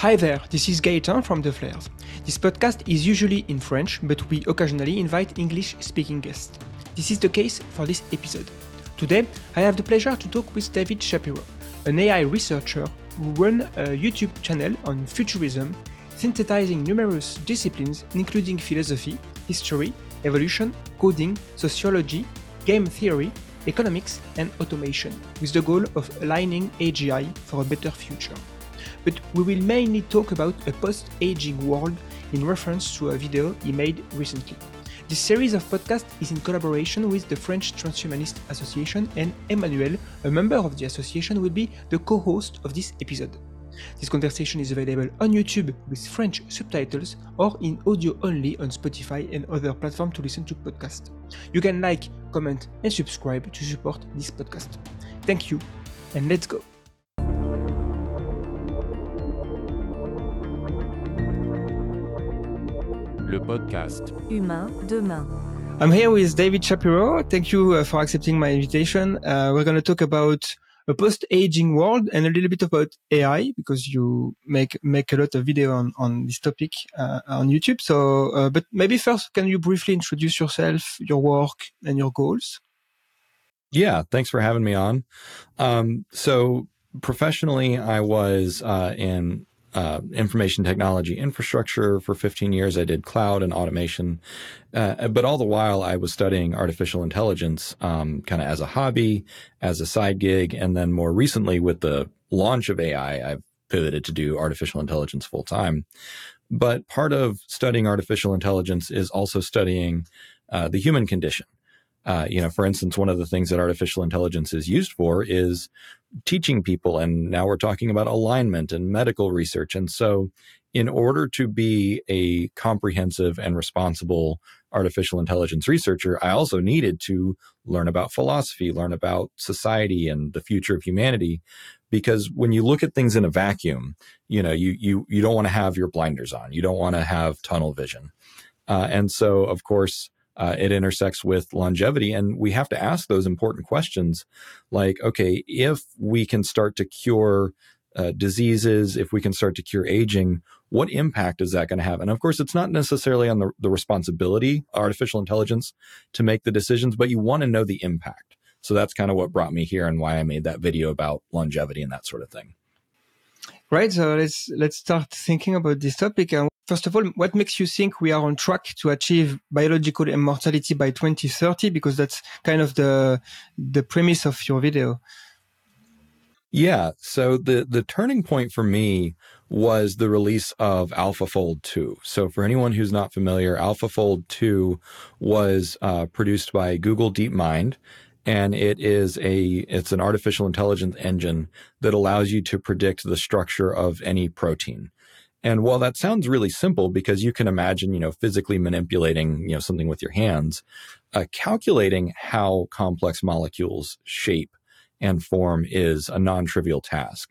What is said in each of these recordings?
Hi there, this is Gaetan from The Flares. This podcast is usually in French, but we occasionally invite English speaking guests. This is the case for this episode. Today, I have the pleasure to talk with David Shapiro, an AI researcher who runs a YouTube channel on futurism, synthesizing numerous disciplines including philosophy, history, evolution, coding, sociology, game theory, economics, and automation, with the goal of aligning AGI for a better future but we will mainly talk about a post-aging world in reference to a video he made recently. This series of podcasts is in collaboration with the French Transhumanist Association, and Emmanuel, a member of the association, will be the co-host of this episode. This conversation is available on YouTube with French subtitles or in audio only on Spotify and other platforms to listen to podcasts. You can like, comment, and subscribe to support this podcast. Thank you, and let's go. Le podcast Humain demain. I'm here with David Shapiro. Thank you uh, for accepting my invitation. Uh, we're going to talk about a post-aging world and a little bit about AI because you make make a lot of video on on this topic uh, on YouTube. So, uh, but maybe first, can you briefly introduce yourself, your work, and your goals? Yeah, thanks for having me on. Um, so professionally, I was uh, in uh, information technology infrastructure for 15 years. I did cloud and automation, uh, but all the while I was studying artificial intelligence, um, kind of as a hobby, as a side gig, and then more recently with the launch of AI, I've pivoted to do artificial intelligence full time. But part of studying artificial intelligence is also studying uh, the human condition. Uh, you know, for instance, one of the things that artificial intelligence is used for is teaching people. And now we're talking about alignment and medical research. And so, in order to be a comprehensive and responsible artificial intelligence researcher, I also needed to learn about philosophy, learn about society and the future of humanity. Because when you look at things in a vacuum, you know, you, you, you don't want to have your blinders on. You don't want to have tunnel vision. Uh, and so, of course, uh, it intersects with longevity. And we have to ask those important questions like, okay, if we can start to cure uh, diseases, if we can start to cure aging, what impact is that going to have? And of course, it's not necessarily on the, the responsibility, artificial intelligence, to make the decisions, but you want to know the impact. So that's kind of what brought me here and why I made that video about longevity and that sort of thing. Right. So let's let's start thinking about this topic. And First of all, what makes you think we are on track to achieve biological immortality by 2030? Because that's kind of the the premise of your video. Yeah. So the the turning point for me was the release of AlphaFold 2. So for anyone who's not familiar, AlphaFold 2 was uh, produced by Google DeepMind and it is a it's an artificial intelligence engine that allows you to predict the structure of any protein. And while that sounds really simple because you can imagine, you know, physically manipulating, you know, something with your hands, uh, calculating how complex molecules shape and form is a non-trivial task.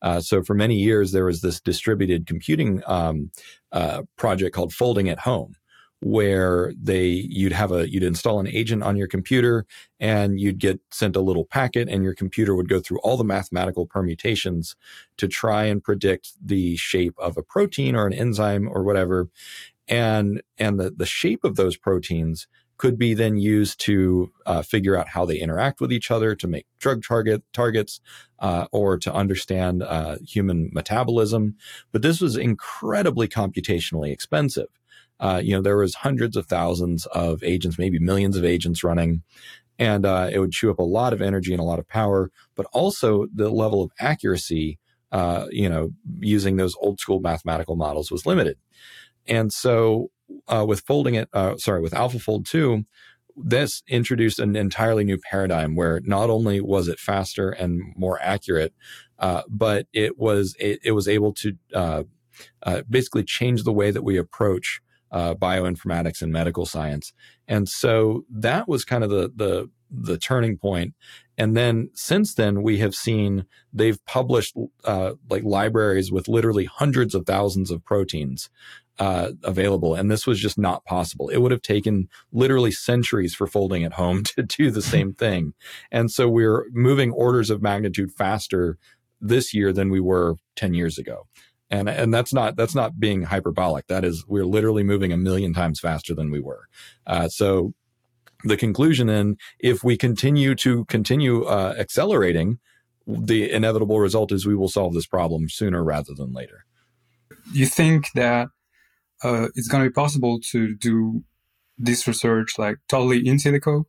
Uh, so for many years, there was this distributed computing um, uh, project called Folding at Home, where they you'd have a you'd install an agent on your computer and you'd get sent a little packet and your computer would go through all the mathematical permutations to try and predict the shape of a protein or an enzyme or whatever. And and the the shape of those proteins could be then used to uh, figure out how they interact with each other to make drug target targets uh, or to understand uh, human metabolism. But this was incredibly computationally expensive uh, you know, there was hundreds of thousands of agents, maybe millions of agents running, and uh, it would chew up a lot of energy and a lot of power, but also the level of accuracy, uh, you know, using those old school mathematical models was limited. And so, uh, with folding it, uh, sorry, with AlphaFold 2, this introduced an entirely new paradigm where not only was it faster and more accurate, uh, but it was it, it was able to uh, uh, basically change the way that we approach uh, bioinformatics and medical science. And so that was kind of the, the, the turning point. And then since then, we have seen they've published uh, like libraries with literally hundreds of thousands of proteins uh, available. And this was just not possible. It would have taken literally centuries for folding at home to do the same thing. And so we're moving orders of magnitude faster this year than we were 10 years ago. And, and that's not, that's not being hyperbolic. That is, we're literally moving a million times faster than we were. Uh, so the conclusion then, if we continue to continue uh, accelerating, the inevitable result is we will solve this problem sooner rather than later. You think that uh, it's going to be possible to do this research like totally in silico,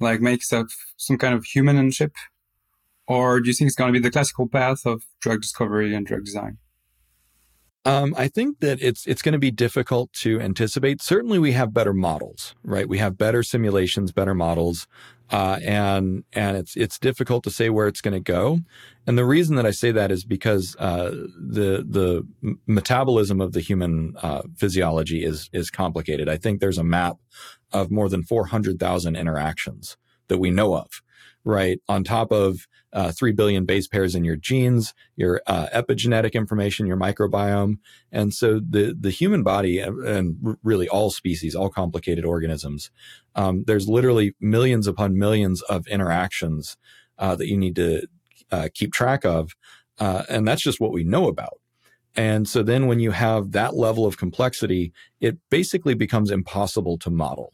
like make stuff some kind of human on chip, or do you think it's going to be the classical path of drug discovery and drug design? Um, I think that it's it's going to be difficult to anticipate. Certainly, we have better models, right? We have better simulations, better models, uh, and and it's it's difficult to say where it's going to go. And the reason that I say that is because uh, the the metabolism of the human uh, physiology is is complicated. I think there's a map of more than four hundred thousand interactions that we know of, right? On top of uh, 3 billion base pairs in your genes, your uh, epigenetic information, your microbiome. And so the, the human body and really all species, all complicated organisms, um, there's literally millions upon millions of interactions uh, that you need to uh, keep track of. Uh, and that's just what we know about. And so then when you have that level of complexity, it basically becomes impossible to model.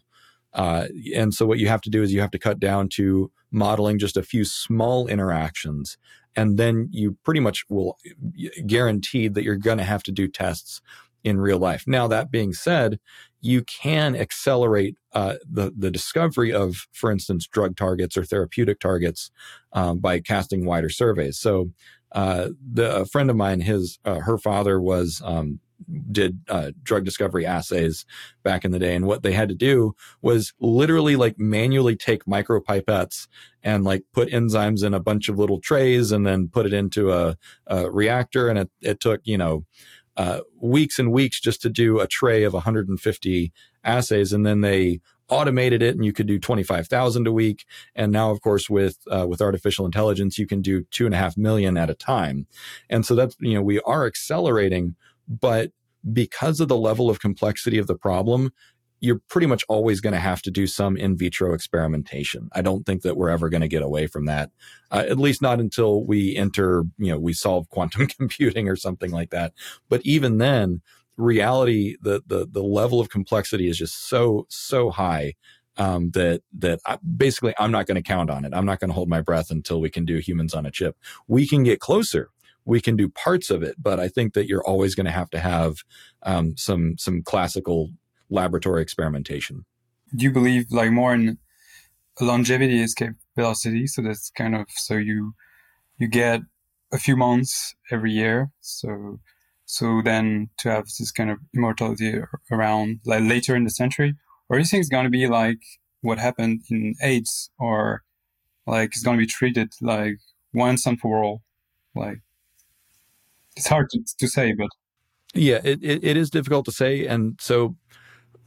Uh, and so what you have to do is you have to cut down to modeling just a few small interactions. And then you pretty much will guaranteed that you're going to have to do tests in real life. Now, that being said, you can accelerate uh, the the discovery of, for instance, drug targets or therapeutic targets um, by casting wider surveys. So, uh, the a friend of mine, his uh, her father was um, did uh, drug discovery assays back in the day. And what they had to do was literally like manually take micropipettes and like put enzymes in a bunch of little trays and then put it into a, a reactor. And it, it took, you know, uh, weeks and weeks just to do a tray of 150 assays. And then they automated it and you could do 25,000 a week. And now, of course, with, uh, with artificial intelligence, you can do two and a half million at a time. And so that's, you know, we are accelerating but because of the level of complexity of the problem, you're pretty much always going to have to do some in vitro experimentation. I don't think that we're ever going to get away from that, uh, at least not until we enter, you know, we solve quantum computing or something like that. But even then, reality, the the the level of complexity is just so so high um, that that I, basically I'm not going to count on it. I'm not going to hold my breath until we can do humans on a chip. We can get closer we can do parts of it, but I think that you're always going to have to have um, some some classical laboratory experimentation. Do you believe like more in longevity escape velocity? So that's kind of so you you get a few months every year. So so then to have this kind of immortality around like later in the century, or do you think it's going to be like what happened in AIDS, or like it's going to be treated like once and for all, like it's hard to, to say, but yeah, it, it, it is difficult to say. And so,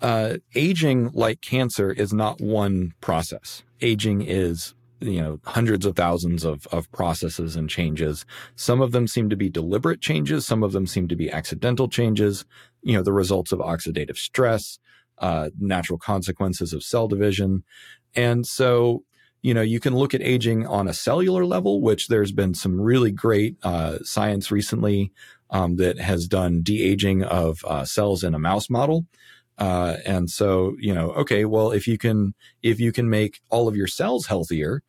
uh, aging like cancer is not one process. Aging is, you know, hundreds of thousands of, of processes and changes. Some of them seem to be deliberate changes. Some of them seem to be accidental changes, you know, the results of oxidative stress, uh, natural consequences of cell division. And so you know, you can look at aging on a cellular level, which there's been some really great uh, science recently um, that has done de-aging of uh, cells in a mouse model. Uh, and so, you know, okay, well, if you can, if you can make all of your cells healthier,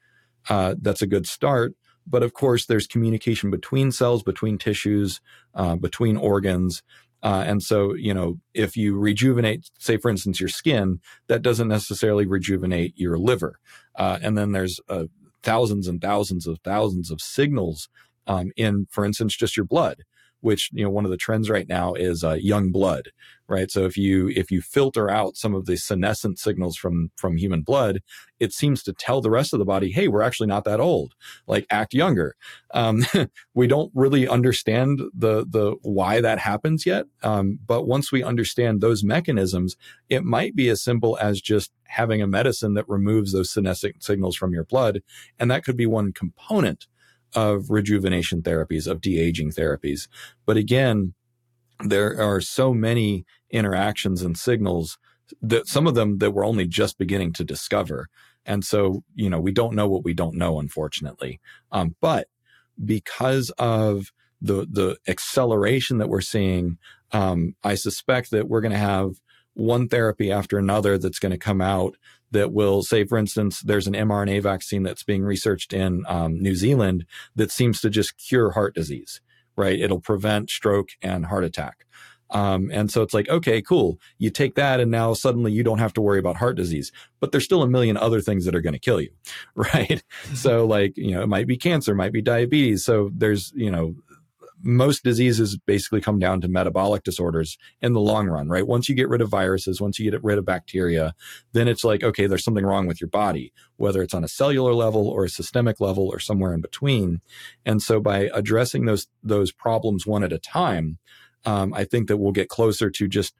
uh, that's a good start. But of course, there's communication between cells, between tissues, uh, between organs. Uh, and so, you know, if you rejuvenate, say, for instance, your skin, that doesn't necessarily rejuvenate your liver. Uh, and then there's uh, thousands and thousands of thousands of signals um, in, for instance, just your blood which you know one of the trends right now is uh, young blood right? So if you if you filter out some of the senescent signals from from human blood it seems to tell the rest of the body hey we're actually not that old. Like act younger. Um, we don't really understand the the why that happens yet um, but once we understand those mechanisms it might be as simple as just having a medicine that removes those senescent signals from your blood and that could be one component of rejuvenation therapies, of de aging therapies. But again, there are so many interactions and signals that some of them that we're only just beginning to discover. And so, you know, we don't know what we don't know, unfortunately. Um, but because of the the acceleration that we're seeing, um, I suspect that we're going to have one therapy after another that's going to come out that will say, for instance, there's an mRNA vaccine that's being researched in um, New Zealand that seems to just cure heart disease, right? It'll prevent stroke and heart attack. Um, and so it's like, okay, cool. You take that and now suddenly you don't have to worry about heart disease, but there's still a million other things that are going to kill you. Right. so like, you know, it might be cancer, might be diabetes. So there's, you know, most diseases basically come down to metabolic disorders in the long run, right? Once you get rid of viruses, once you get rid of bacteria, then it's like, okay, there's something wrong with your body, whether it's on a cellular level or a systemic level or somewhere in between. And so by addressing those, those problems one at a time, um, I think that we'll get closer to just,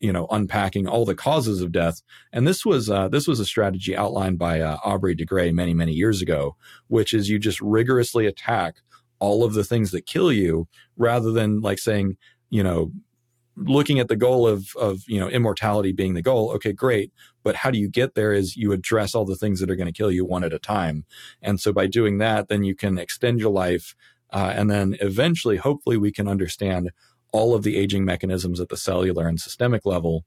you know, unpacking all the causes of death. And this was, uh, this was a strategy outlined by uh, Aubrey de Grey many, many years ago, which is you just rigorously attack all of the things that kill you rather than like saying, you know, looking at the goal of of you know immortality being the goal okay great but how do you get there is you address all the things that are going to kill you one at a time. And so by doing that then you can extend your life uh, and then eventually hopefully we can understand all of the aging mechanisms at the cellular and systemic level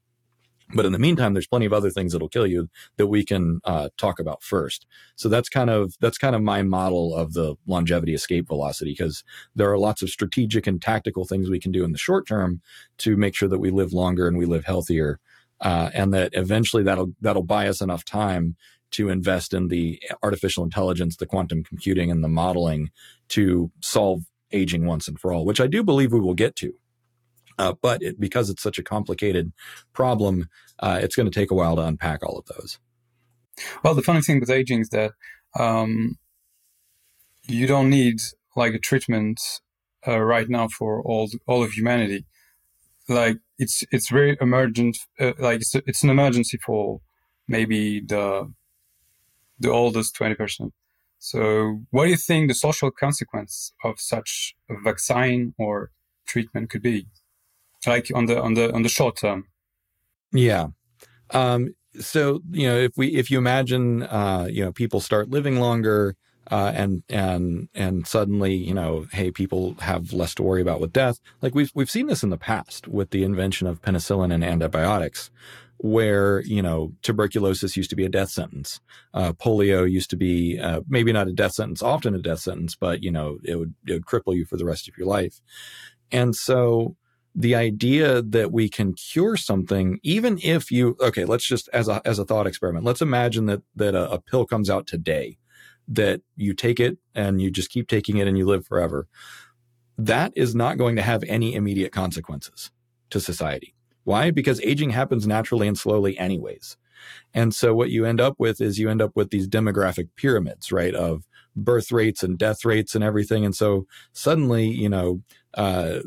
but in the meantime, there's plenty of other things that'll kill you that we can uh, talk about first. So that's kind of that's kind of my model of the longevity escape velocity because there are lots of strategic and tactical things we can do in the short term to make sure that we live longer and we live healthier, uh, and that eventually that'll that'll buy us enough time to invest in the artificial intelligence, the quantum computing, and the modeling to solve aging once and for all, which I do believe we will get to. Uh, but it, because it's such a complicated problem, uh, it's going to take a while to unpack all of those. Well, the funny thing with aging is that um, you don't need like a treatment uh, right now for all all of humanity. Like it's it's very emergent. Uh, like it's it's an emergency for maybe the the oldest twenty percent. So, what do you think the social consequence of such a vaccine or treatment could be? Like on the on the on the short term. Yeah. Um so you know if we if you imagine uh you know people start living longer uh, and and and suddenly you know hey people have less to worry about with death. Like we've we've seen this in the past with the invention of penicillin and antibiotics where you know tuberculosis used to be a death sentence. Uh, polio used to be uh, maybe not a death sentence often a death sentence but you know it would it would cripple you for the rest of your life. And so the idea that we can cure something, even if you, okay, let's just as a, as a thought experiment, let's imagine that, that a, a pill comes out today that you take it and you just keep taking it and you live forever. That is not going to have any immediate consequences to society. Why? Because aging happens naturally and slowly anyways. And so what you end up with is you end up with these demographic pyramids, right? Of birth rates and death rates and everything. And so suddenly, you know, uh,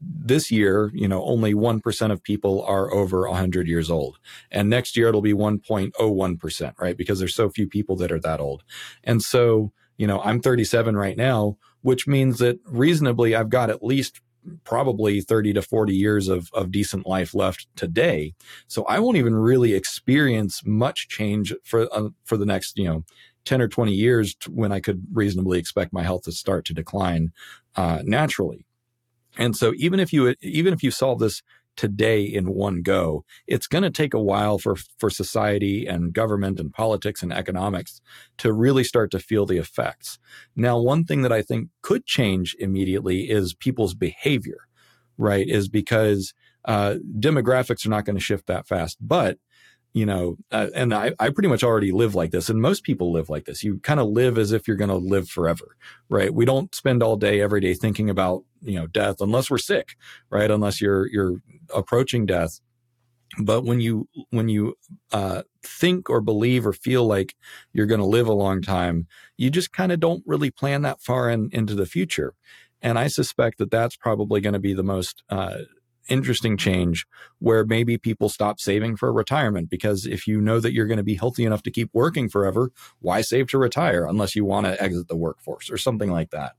this year, you know, only 1% of people are over 100 years old. And next year it'll be 1.01%, right? Because there's so few people that are that old. And so, you know, I'm 37 right now, which means that reasonably I've got at least probably 30 to 40 years of, of decent life left today. So I won't even really experience much change for, uh, for the next, you know, 10 or 20 years when I could reasonably expect my health to start to decline uh, naturally. And so even if you even if you solve this today in one go, it's going to take a while for for society and government and politics and economics to really start to feel the effects. Now, one thing that I think could change immediately is people's behavior, right? Is because uh, demographics are not going to shift that fast, but you know, uh, and I, I pretty much already live like this, and most people live like this. You kind of live as if you're going to live forever, right? We don't spend all day, every day thinking about, you know, death unless we're sick, right? Unless you're you're approaching death. But when you when you uh, think or believe or feel like you're going to live a long time, you just kind of don't really plan that far in, into the future. And I suspect that that's probably going to be the most uh, interesting change where maybe people stop saving for retirement because if you know that you're going to be healthy enough to keep working forever, why save to retire unless you want to exit the workforce or something like that?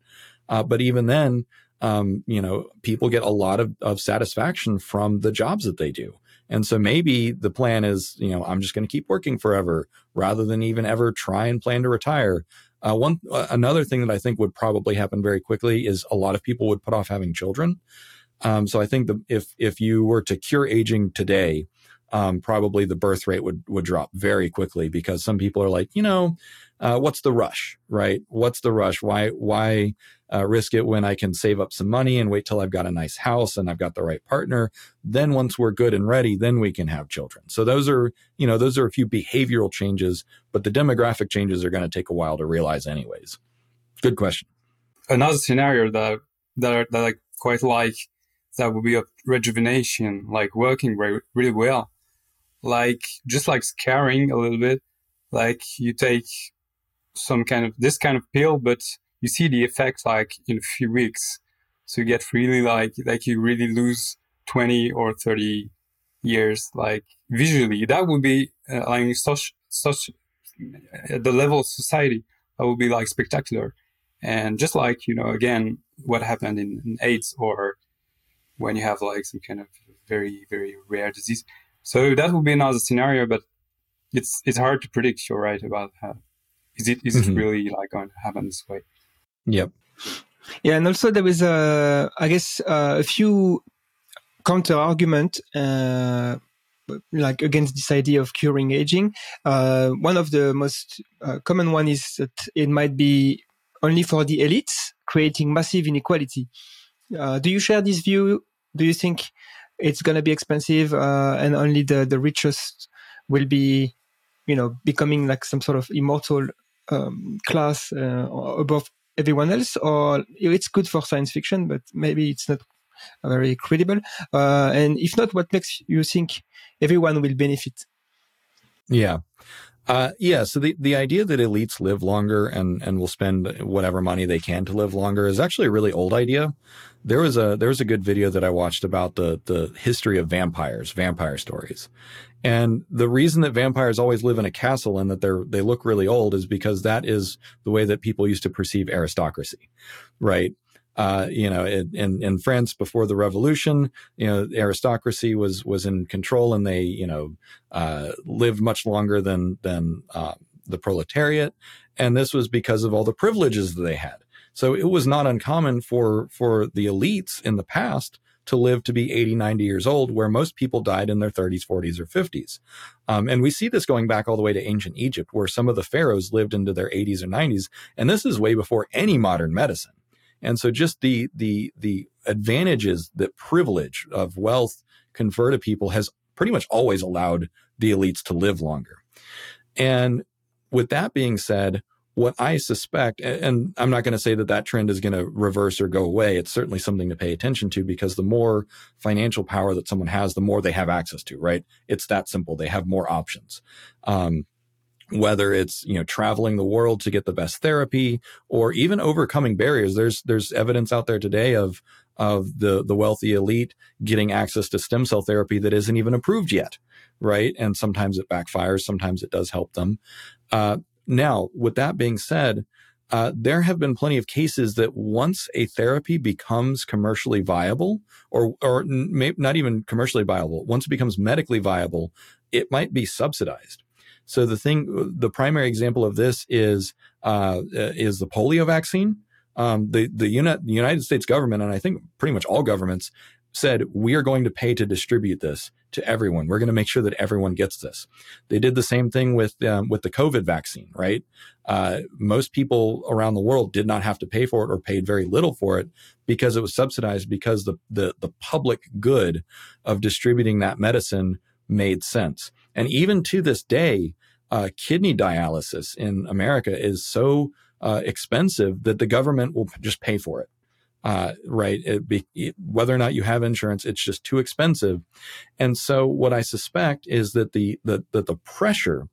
Uh, but even then, um, you know, people get a lot of, of satisfaction from the jobs that they do. And so maybe the plan is, you know, I'm just going to keep working forever rather than even ever try and plan to retire. Uh, one uh, another thing that I think would probably happen very quickly is a lot of people would put off having children. Um, so I think the, if if you were to cure aging today, um, probably the birth rate would would drop very quickly because some people are like, you know, uh, what's the rush, right? What's the rush? Why why uh, risk it when I can save up some money and wait till I've got a nice house and I've got the right partner? Then once we're good and ready, then we can have children. So those are you know those are a few behavioral changes, but the demographic changes are going to take a while to realize, anyways. Good question. Another scenario that that, that I quite like that would be a rejuvenation, like working very, really well. Like just like scaring a little bit like you take some kind of this kind of pill but you see the effect like in a few weeks. So you get really like like you really lose 20 or 30 years like visually. That would be uh, like such such at the level of society that would be like spectacular. And just like you know again what happened in, in aids or when you have like some kind of very very rare disease so that would be another scenario, but it's it's hard to predict. You're right about how is it is mm-hmm. it really like going to happen this way? Yep. Yeah, and also there was a I guess uh, a few counter argument. Uh, like against this idea of curing aging. Uh, one of the most uh, common one is that it might be only for the elites, creating massive inequality. Uh, do you share this view? Do you think it's going to be expensive uh, and only the the richest will be you know becoming like some sort of immortal um, class uh, above everyone else? Or it's good for science fiction but maybe it's not very credible. Uh, and if not what makes you think everyone will benefit? Yeah uh, yeah. So the, the idea that elites live longer and, and will spend whatever money they can to live longer is actually a really old idea. There was a there was a good video that I watched about the the history of vampires, vampire stories. And the reason that vampires always live in a castle and that they're they look really old is because that is the way that people used to perceive aristocracy, right? Uh, you know, in, in France before the revolution, you know, aristocracy was, was in control and they, you know, uh, lived much longer than, than, uh, the proletariat. And this was because of all the privileges that they had. So it was not uncommon for, for the elites in the past to live to be 80, 90 years old, where most people died in their 30s, 40s, or 50s. Um, and we see this going back all the way to ancient Egypt, where some of the pharaohs lived into their 80s or 90s. And this is way before any modern medicine. And so just the the the advantages that privilege of wealth confer to people has pretty much always allowed the elites to live longer. And with that being said, what I suspect, and I'm not going to say that that trend is going to reverse or go away. It's certainly something to pay attention to because the more financial power that someone has, the more they have access to, right? It's that simple. They have more options. Um, whether it's you know traveling the world to get the best therapy or even overcoming barriers. There's there's evidence out there today of of the the wealthy elite getting access to stem cell therapy that isn't even approved yet right? And sometimes it backfires sometimes it does help them. Uh, now with that being said uh, there have been plenty of cases that once a therapy becomes commercially viable, or or may, not even commercially viable, once it becomes medically viable, it might be subsidized. So the thing, the primary example of this is uh, is the polio vaccine. Um, the the, uni- the United States government, and I think pretty much all governments, said we are going to pay to distribute this to everyone. We're going to make sure that everyone gets this. They did the same thing with um, with the COVID vaccine, right? Uh, most people around the world did not have to pay for it or paid very little for it because it was subsidized because the the the public good of distributing that medicine made sense. And even to this day, uh, kidney dialysis in America is so uh, expensive that the government will just pay for it. Uh, right? It be, it, whether or not you have insurance, it's just too expensive. And so, what I suspect is that the the that the pressure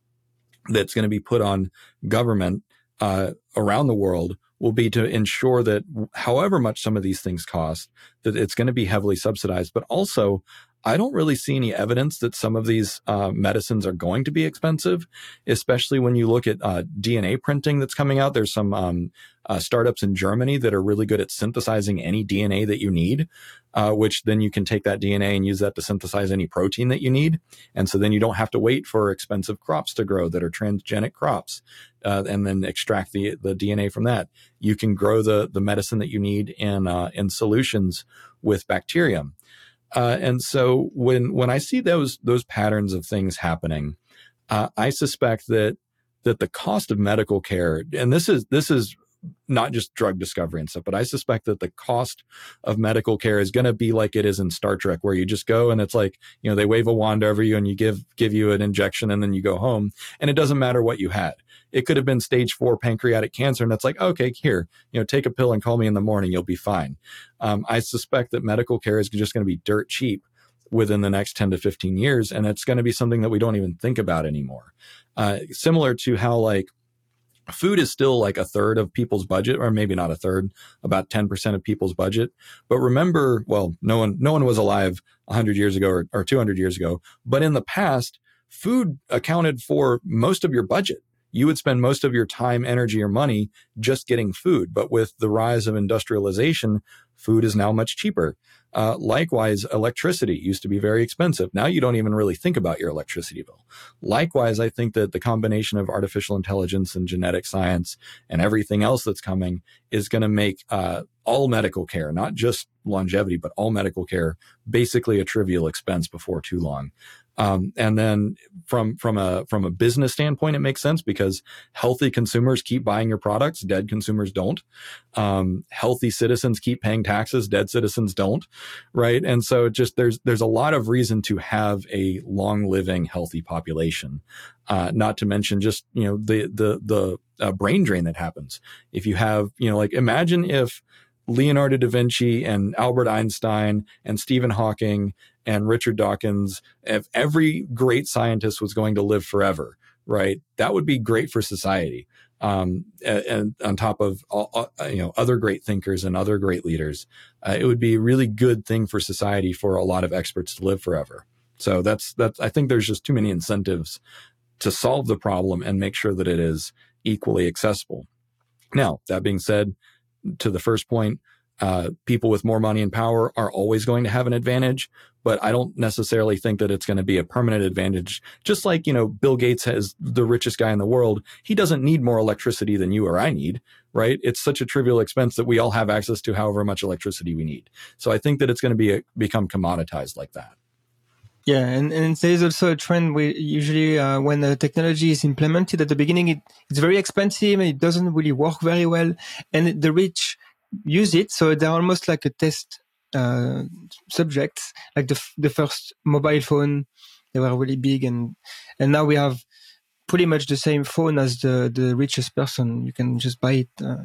that's going to be put on government uh, around the world will be to ensure that however much some of these things cost, that it's going to be heavily subsidized, but also I don't really see any evidence that some of these uh, medicines are going to be expensive, especially when you look at uh, DNA printing that's coming out. There's some um, uh, startups in Germany that are really good at synthesizing any DNA that you need, uh, which then you can take that DNA and use that to synthesize any protein that you need. And so then you don't have to wait for expensive crops to grow that are transgenic crops, uh, and then extract the the DNA from that. You can grow the the medicine that you need in uh, in solutions with bacterium. Uh, and so when when I see those those patterns of things happening, uh, I suspect that that the cost of medical care, and this is this is not just drug discovery and stuff, but I suspect that the cost of medical care is going to be like it is in Star Trek, where you just go and it's like, you know, they wave a wand over you and you give, give you an injection and then you go home and it doesn't matter what you had. It could have been stage four pancreatic cancer. And it's like, okay, here, you know, take a pill and call me in the morning. You'll be fine. Um, I suspect that medical care is just going to be dirt cheap within the next 10 to 15 years. And it's going to be something that we don't even think about anymore. Uh, similar to how like, food is still like a third of people's budget or maybe not a third about 10% of people's budget. But remember well no one no one was alive 100 years ago or, or 200 years ago but in the past food accounted for most of your budget. You would spend most of your time energy or money just getting food. But with the rise of industrialization food is now much cheaper uh, likewise, electricity used to be very expensive. Now you don't even really think about your electricity bill. Likewise, I think that the combination of artificial intelligence and genetic science and everything else that's coming is going to make uh, all medical care, not just longevity, but all medical care, basically a trivial expense before too long. Um, and then from from a from a business standpoint, it makes sense because healthy consumers keep buying your products, dead consumers don't. Um, healthy citizens keep paying taxes, dead citizens don't, right? And so just there's there's a lot of reason to have a long living, healthy population. Uh, not to mention just you know the the the uh, brain drain that happens if you have you know like imagine if Leonardo da Vinci and Albert Einstein and Stephen Hawking and Richard Dawkins, if every great scientist was going to live forever, right? That would be great for society. Um, and, and, on top of all, you know other great thinkers and other great leaders, uh, it would be a really good thing for society for a lot of experts to live forever. So that's that's I think there's just too many incentives to solve the problem and make sure that it is equally accessible. Now that being said, to the first point, uh, people with more money and power are always going to have an advantage, but I don't necessarily think that it's going to be a permanent advantage. Just like, you know, Bill Gates has the richest guy in the world. He doesn't need more electricity than you or I need, right? It's such a trivial expense that we all have access to however much electricity we need. So I think that it's going to be a, become commoditized like that. Yeah, and, and there's also a trend where usually uh, when the technology is implemented at the beginning, it, it's very expensive and it doesn't really work very well. And the rich use it, so they're almost like a test uh, subjects. Like the the first mobile phone, they were really big, and and now we have pretty much the same phone as the the richest person. You can just buy it. Uh,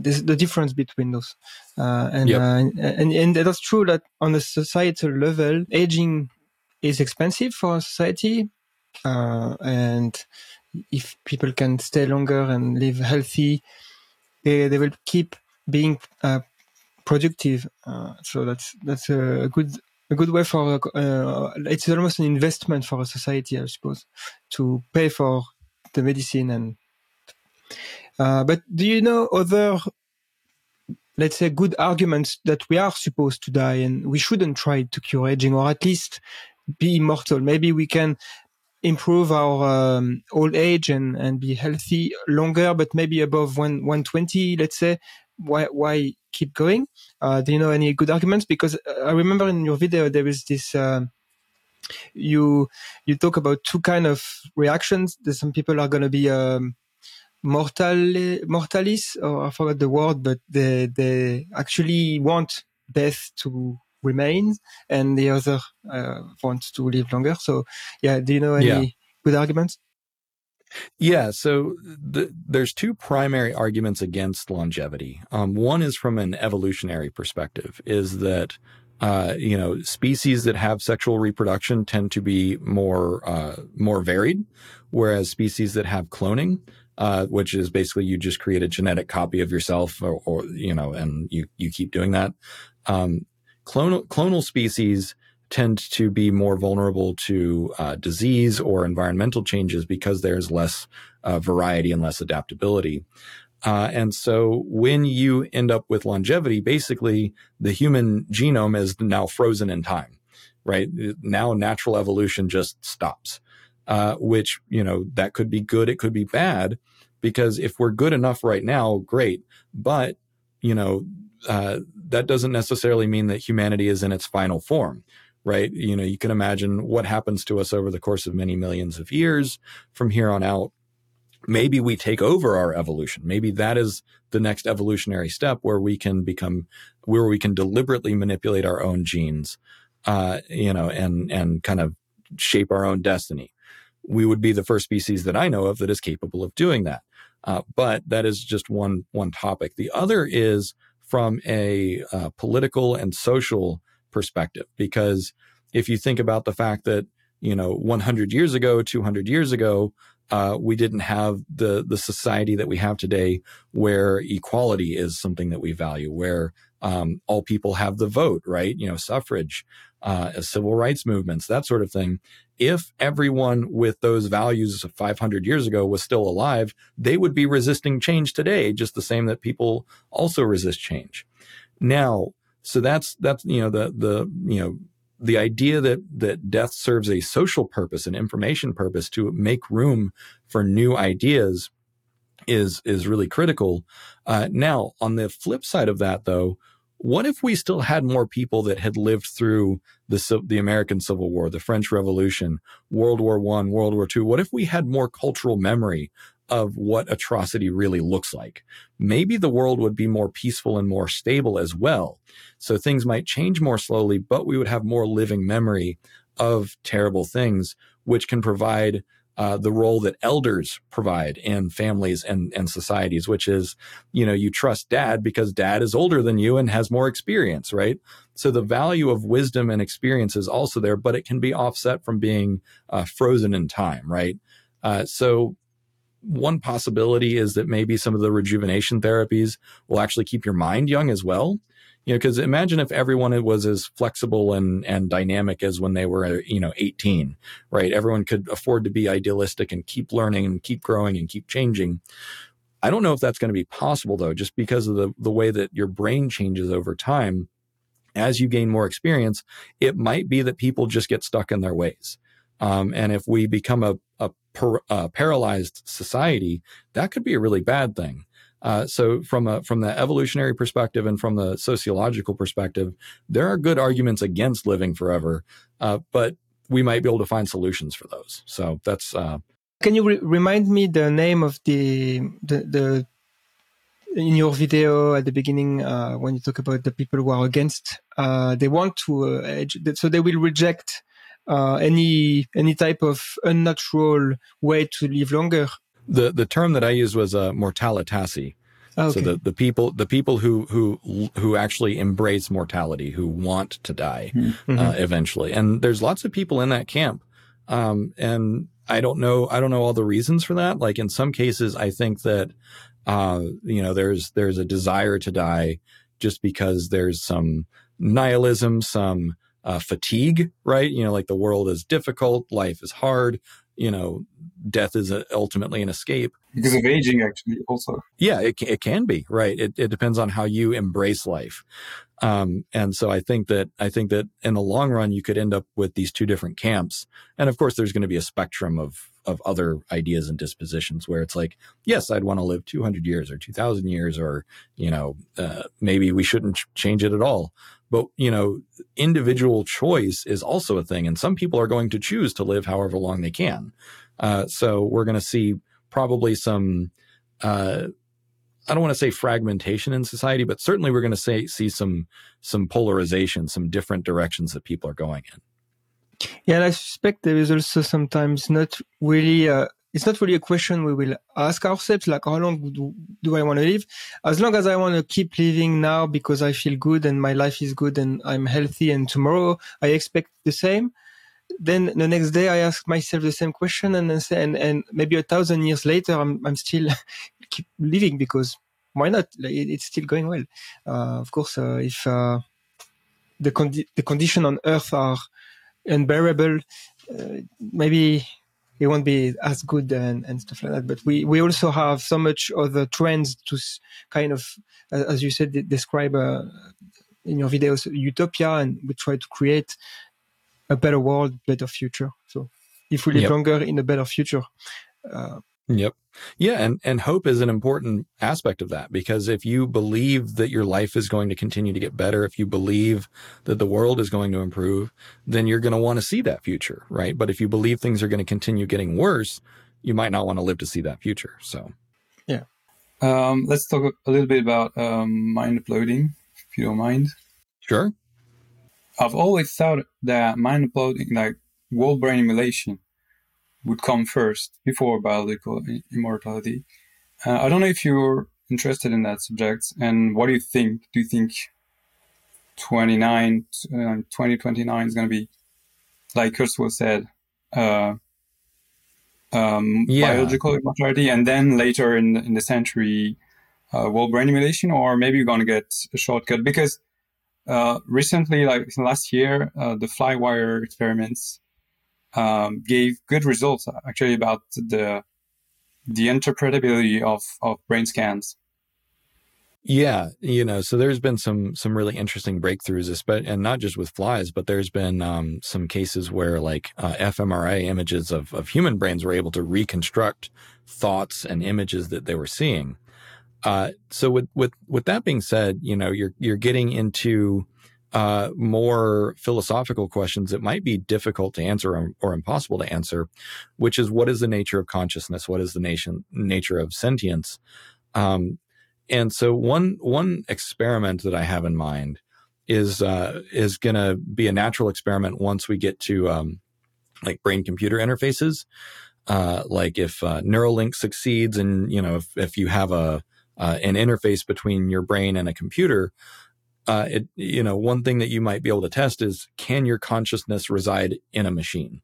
there's the difference between those, uh, and, yep. uh, and and that's true that on a societal level, aging is expensive for society. Uh, and if people can stay longer and live healthy, they, they will keep being uh, productive. Uh, so that's that's a good a good way for uh, it's almost an investment for a society, I suppose, to pay for the medicine and. Uh, but do you know other, let's say, good arguments that we are supposed to die and we shouldn't try to cure aging, or at least be immortal. Maybe we can improve our um, old age and, and be healthy longer, but maybe above one, 120, let's say. Why, why keep going? Uh, do you know any good arguments? Because uh, I remember in your video, there is this, uh, you, you talk about two kind of reactions. There's some people are going to be, um, mortal, mortalis, or I forgot the word, but they, they actually want death to remain, and the other uh, wants to live longer. So, yeah, do you know any yeah. good arguments? Yeah, so the, there's two primary arguments against longevity. Um, one is from an evolutionary perspective, is that uh, you know species that have sexual reproduction tend to be more uh, more varied, whereas species that have cloning, uh, which is basically you just create a genetic copy of yourself, or, or you know, and you you keep doing that. Um, clonal, clonal species tend to be more vulnerable to uh, disease or environmental changes because there's less uh, variety and less adaptability. Uh, and so when you end up with longevity, basically the human genome is now frozen in time, right? Now natural evolution just stops, uh, which, you know, that could be good. It could be bad because if we're good enough right now, great. But, you know, uh, that doesn't necessarily mean that humanity is in its final form right? You know, you can imagine what happens to us over the course of many millions of years from here on out. Maybe we take over our evolution. Maybe that is the next evolutionary step where we can become, where we can deliberately manipulate our own genes, uh, you know, and, and kind of shape our own destiny. We would be the first species that I know of that is capable of doing that. Uh, but that is just one, one topic. The other is from a uh, political and social perspective. Because if you think about the fact that, you know, 100 years ago, 200 years ago, uh, we didn't have the the society that we have today, where equality is something that we value, where um, all people have the vote, right? You know, suffrage, uh, civil rights movements, that sort of thing. If everyone with those values 500 years ago was still alive, they would be resisting change today, just the same that people also resist change. Now, so that's that's you know the the you know the idea that that death serves a social purpose, an information purpose to make room for new ideas is is really critical. Uh, now, on the flip side of that, though, what if we still had more people that had lived through the the American Civil War, the French Revolution, World War One, World War Two? What if we had more cultural memory of what atrocity really looks like. Maybe the world would be more peaceful and more stable as well. So things might change more slowly, but we would have more living memory of terrible things, which can provide uh, the role that elders provide in families and, and societies, which is, you know, you trust dad because dad is older than you and has more experience, right? So the value of wisdom and experience is also there, but it can be offset from being uh, frozen in time, right? Uh, so one possibility is that maybe some of the rejuvenation therapies will actually keep your mind young as well. You know, because imagine if everyone was as flexible and, and dynamic as when they were, you know, 18, right? Everyone could afford to be idealistic and keep learning and keep growing and keep changing. I don't know if that's going to be possible though, just because of the, the way that your brain changes over time. As you gain more experience, it might be that people just get stuck in their ways. Um, and if we become a, a per, uh, paralyzed society, that could be a really bad thing. Uh, so from a from the evolutionary perspective and from the sociological perspective, there are good arguments against living forever, uh, but we might be able to find solutions for those. So that's. Uh, Can you re- remind me the name of the the, the in your video at the beginning uh, when you talk about the people who are against? Uh, they want to uh, so they will reject uh, any any type of unnatural way to live longer. The the term that I used was uh, mortalitasi. Okay. So the, the people the people who who who actually embrace mortality, who want to die hmm. uh, mm-hmm. uh, eventually, and there's lots of people in that camp. Um, and I don't know I don't know all the reasons for that. Like in some cases, I think that uh, you know there's there's a desire to die just because there's some nihilism, some uh, fatigue, right? You know, like the world is difficult, life is hard, you know, death is a, ultimately an escape. Because of aging, actually, also. Yeah, it, it can be, right? It, it depends on how you embrace life. Um, and so I think that, I think that in the long run, you could end up with these two different camps. And of course, there's going to be a spectrum of, of other ideas and dispositions where it's like, yes, I'd want to live 200 years or 2000 years, or, you know, uh, maybe we shouldn't change it at all. But, you know, individual choice is also a thing. And some people are going to choose to live however long they can. Uh, so we're going to see probably some, uh, I don't want to say fragmentation in society, but certainly we're going to say, see some, some polarization, some different directions that people are going in. Yeah, and I suspect there is also sometimes not really uh, it's not really a question we will ask ourselves, like how long do, do I want to live? As long as I want to keep living now because I feel good and my life is good and I'm healthy and tomorrow I expect the same. Then the next day I ask myself the same question and then say, and, and maybe a thousand years later I'm, I'm still keep living because why not? It's still going well. Uh, of course, uh, if, uh, the, condi- the condition on earth are unbearable, uh, maybe it won't be as good and, and stuff like that. But we, we also have so much other trends to kind of, as you said, describe uh, in your videos, utopia, and we try to create a better world, better future. So if we live yep. longer in a better future. Uh, yep. Yeah, and and hope is an important aspect of that because if you believe that your life is going to continue to get better, if you believe that the world is going to improve, then you're going to want to see that future, right? But if you believe things are going to continue getting worse, you might not want to live to see that future. So, yeah. Um, let's talk a little bit about um, mind uploading, if you don't mind. Sure. I've always thought that mind uploading, like whole brain emulation, would come first before biological immortality. Uh, I don't know if you're interested in that subject and what do you think? Do you think 29, uh, 2029 is going to be, like Kurzweil said, uh, um, yeah. biological immortality, and then later in in the century, uh, whole brain emulation, or maybe you're going to get a shortcut because uh, recently, like last year, uh, the Flywire experiments um, gave good results actually about the the interpretability of, of brain scans. Yeah, you know, so there's been some some really interesting breakthroughs, and not just with flies, but there's been um, some cases where like uh, fMRI images of of human brains were able to reconstruct thoughts and images that they were seeing. Uh, so with with with that being said, you know, you're you're getting into uh, more philosophical questions that might be difficult to answer or, or, impossible to answer, which is what is the nature of consciousness? What is the nation, nature of sentience? Um, and so one one experiment that I have in mind is uh, is going to be a natural experiment once we get to um, like brain computer interfaces. Uh, like if uh, Neuralink succeeds, and you know if if you have a uh, an interface between your brain and a computer, uh, it, you know, one thing that you might be able to test is can your consciousness reside in a machine?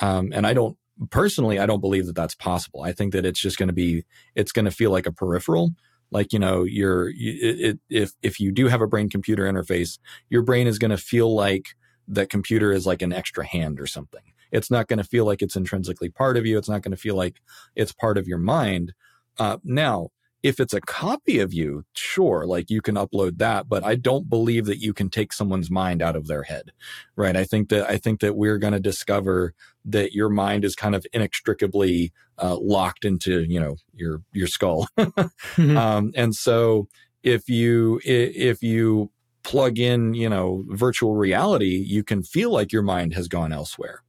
Um, and I don't personally, I don't believe that that's possible. I think that it's just going to be, it's going to feel like a peripheral. Like, you know, you're, you, it, if, if you do have a brain computer interface, your brain is going to feel like that computer is like an extra hand or something. It's not going to feel like it's intrinsically part of you. It's not going to feel like it's part of your mind. Uh, now, if it's a copy of you, sure, like you can upload that, but I don't believe that you can take someone's mind out of their head, right? I think that, I think that we're going to discover that your mind is kind of inextricably uh, locked into, you know, your, your skull. mm-hmm. um, and so if you, if you plug in, you know, virtual reality, you can feel like your mind has gone elsewhere.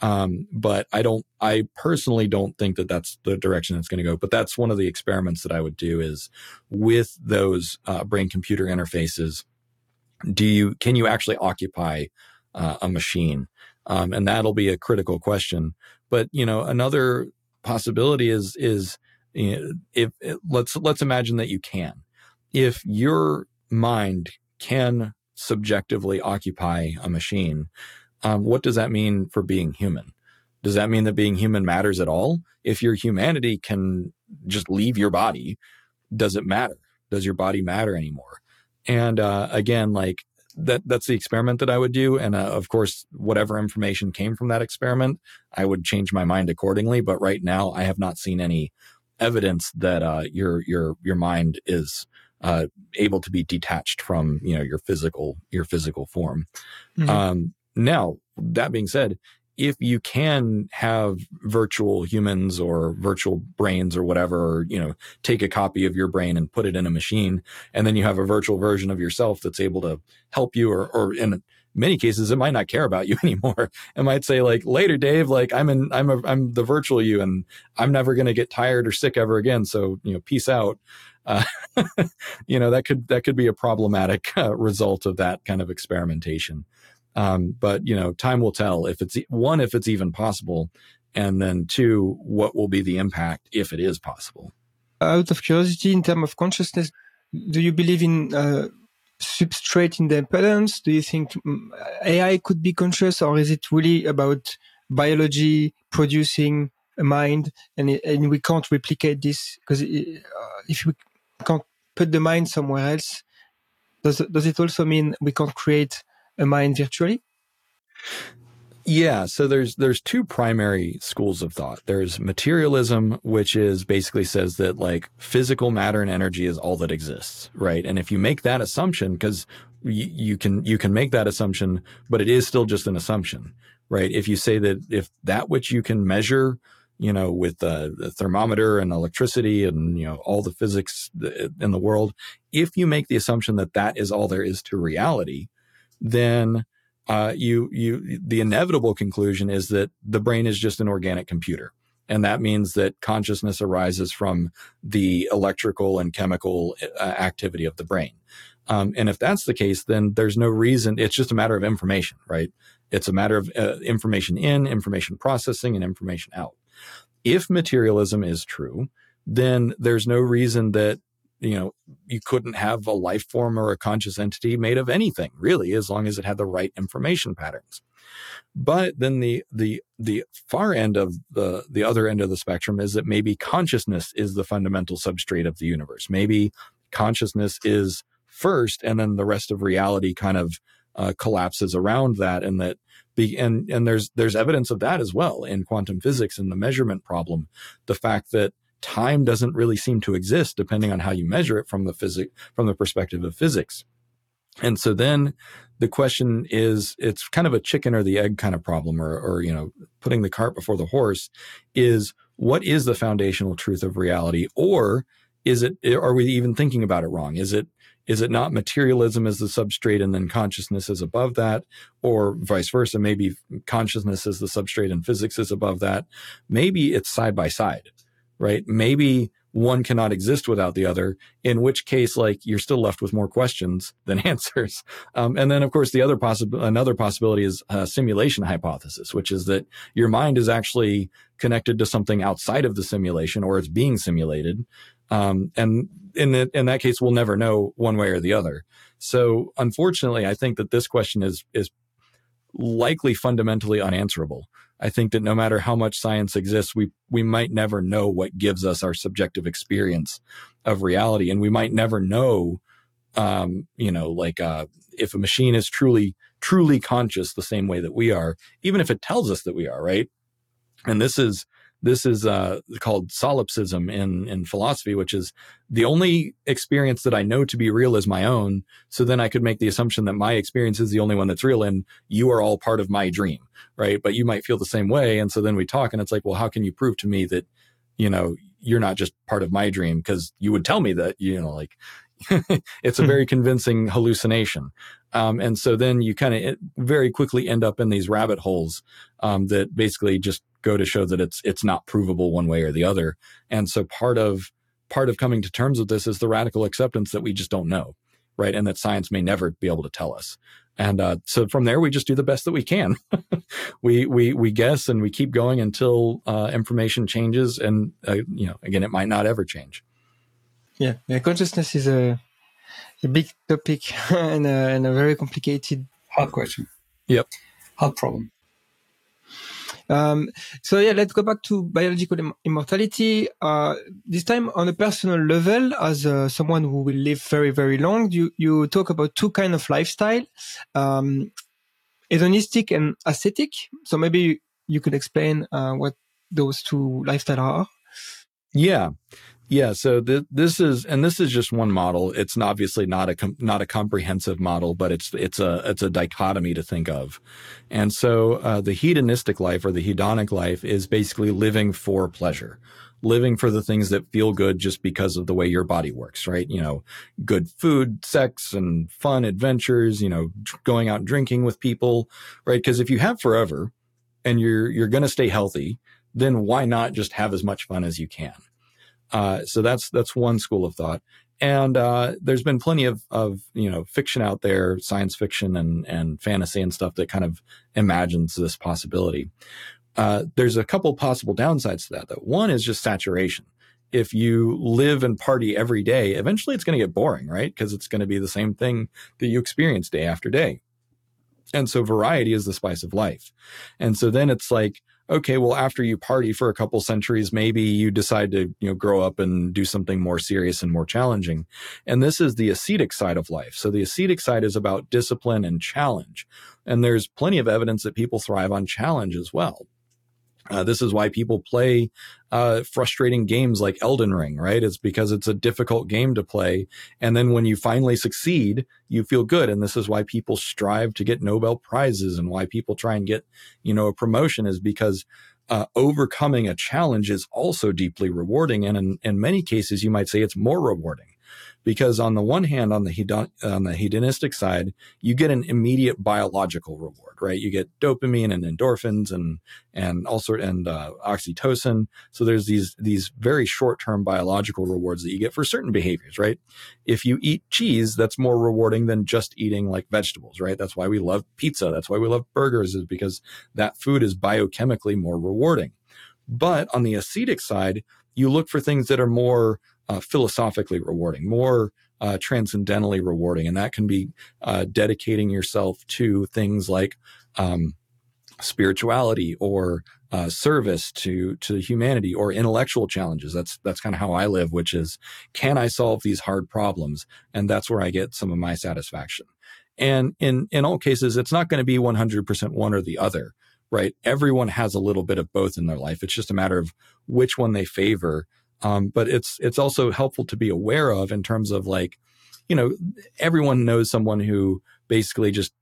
Um, but I don't, I personally don't think that that's the direction it's going to go. But that's one of the experiments that I would do is with those uh, brain computer interfaces. Do you, can you actually occupy uh, a machine? Um, and that'll be a critical question. But, you know, another possibility is, is, if let's, let's imagine that you can. If your mind can subjectively occupy a machine, um, what does that mean for being human? Does that mean that being human matters at all? If your humanity can just leave your body, does it matter? Does your body matter anymore? And uh, again, like that that's the experiment that I would do. And uh, of course, whatever information came from that experiment, I would change my mind accordingly. But right now, I have not seen any evidence that uh, your your your mind is uh, able to be detached from you know your physical your physical form. Mm-hmm. Um, now, that being said, if you can have virtual humans or virtual brains or whatever, or, you know, take a copy of your brain and put it in a machine, and then you have a virtual version of yourself that's able to help you or, or in many cases, it might not care about you anymore. It might say like later, Dave, like I'm in, I'm a, I'm the virtual you and I'm never going to get tired or sick ever again. So, you know, peace out. Uh, you know, that could, that could be a problematic uh, result of that kind of experimentation. Um, but you know, time will tell if it's one, if it's even possible, and then two, what will be the impact if it is possible. Out of curiosity, in terms of consciousness, do you believe in uh, substrate independence? Do you think mm, AI could be conscious, or is it really about biology producing a mind, and and we can't replicate this because uh, if we can't put the mind somewhere else, does does it also mean we can't create a mind virtually? Yeah, so there's there's two primary schools of thought. There's materialism, which is basically says that like physical matter and energy is all that exists, right? And if you make that assumption, because you, you can you can make that assumption, but it is still just an assumption, right? If you say that if that which you can measure, you know, with uh, the thermometer and electricity and you know all the physics in the world, if you make the assumption that that is all there is to reality, then uh, you you the inevitable conclusion is that the brain is just an organic computer, and that means that consciousness arises from the electrical and chemical uh, activity of the brain. Um, and if that's the case, then there's no reason. It's just a matter of information, right? It's a matter of uh, information in, information processing, and information out. If materialism is true, then there's no reason that you know, you couldn't have a life form or a conscious entity made of anything really, as long as it had the right information patterns. But then the the the far end of the the other end of the spectrum is that maybe consciousness is the fundamental substrate of the universe. Maybe consciousness is first, and then the rest of reality kind of uh, collapses around that, and that be, and and there's there's evidence of that as well in quantum physics and the measurement problem. The fact that time doesn't really seem to exist depending on how you measure it from the physic from the perspective of physics. And so then the question is it's kind of a chicken or the egg kind of problem or or you know putting the cart before the horse is what is the foundational truth of reality? Or is it are we even thinking about it wrong? Is it is it not materialism as the substrate and then consciousness is above that? Or vice versa maybe consciousness is the substrate and physics is above that. Maybe it's side by side right? Maybe one cannot exist without the other, in which case, like, you're still left with more questions than answers. Um, and then, of course, the other possible, another possibility is a simulation hypothesis, which is that your mind is actually connected to something outside of the simulation or it's being simulated. Um, and in, in that case, we'll never know one way or the other. So unfortunately, I think that this question is, is likely fundamentally unanswerable. I think that no matter how much science exists, we we might never know what gives us our subjective experience of reality, and we might never know, um, you know, like uh, if a machine is truly truly conscious the same way that we are, even if it tells us that we are, right? And this is this is uh, called solipsism in in philosophy, which is the only experience that I know to be real is my own. So then I could make the assumption that my experience is the only one that's real, and you are all part of my dream, right? But you might feel the same way, and so then we talk, and it's like, well, how can you prove to me that you know you're not just part of my dream because you would tell me that you know like it's a hmm. very convincing hallucination. Um, and so then you kind of very quickly end up in these rabbit holes um, that basically just go to show that it's it's not provable one way or the other. And so part of part of coming to terms with this is the radical acceptance that we just don't know, right? And that science may never be able to tell us. And uh, so from there, we just do the best that we can. we we we guess and we keep going until uh, information changes. And uh, you know, again, it might not ever change. Yeah, yeah consciousness is a a big topic and a, and a very complicated hard question. Yep, hard problem. Um, so yeah, let's go back to biological Im- immortality. Uh, this time on a personal level, as uh, someone who will live very, very long, you, you talk about two kind of lifestyle, um, hedonistic and ascetic. So maybe you could explain uh, what those two lifestyle are. Yeah. Yeah, so th- this is, and this is just one model. It's obviously not a com- not a comprehensive model, but it's it's a it's a dichotomy to think of. And so uh, the hedonistic life or the hedonic life is basically living for pleasure, living for the things that feel good just because of the way your body works, right? You know, good food, sex, and fun adventures. You know, going out and drinking with people, right? Because if you have forever, and you're you're going to stay healthy, then why not just have as much fun as you can? Uh, so that's that's one school of thought. And uh, there's been plenty of, of you know fiction out there, science fiction and and fantasy and stuff that kind of imagines this possibility. Uh, there's a couple possible downsides to that. Though one is just saturation. If you live and party every day, eventually it's going to get boring, right? Because it's going to be the same thing that you experience day after day. And so variety is the spice of life. And so then it's like, okay, well, after you party for a couple centuries, maybe you decide to, you know, grow up and do something more serious and more challenging. And this is the ascetic side of life. So the ascetic side is about discipline and challenge. And there's plenty of evidence that people thrive on challenge as well. Uh, this is why people play uh, frustrating games like Elden Ring, right? It's because it's a difficult game to play. And then when you finally succeed, you feel good. And this is why people strive to get Nobel Prizes and why people try and get, you know, a promotion is because uh, overcoming a challenge is also deeply rewarding. And in, in many cases, you might say it's more rewarding because on the one hand, on the hedon- on the hedonistic side, you get an immediate biological reward, right? You get dopamine and endorphins and and also and uh, oxytocin. So there's these these very short term biological rewards that you get for certain behaviors, right? If you eat cheese, that's more rewarding than just eating like vegetables, right? That's why we love pizza. That's why we love burgers, is because that food is biochemically more rewarding. But on the ascetic side, you look for things that are more uh, philosophically rewarding, more uh, transcendentally rewarding. And that can be uh, dedicating yourself to things like um, spirituality or uh, service to to humanity or intellectual challenges. That's that's kind of how I live, which is can I solve these hard problems? And that's where I get some of my satisfaction. And in in all cases, it's not going to be 100% one or the other, right? Everyone has a little bit of both in their life. It's just a matter of which one they favor um, but it's it's also helpful to be aware of in terms of like, you know, everyone knows someone who basically just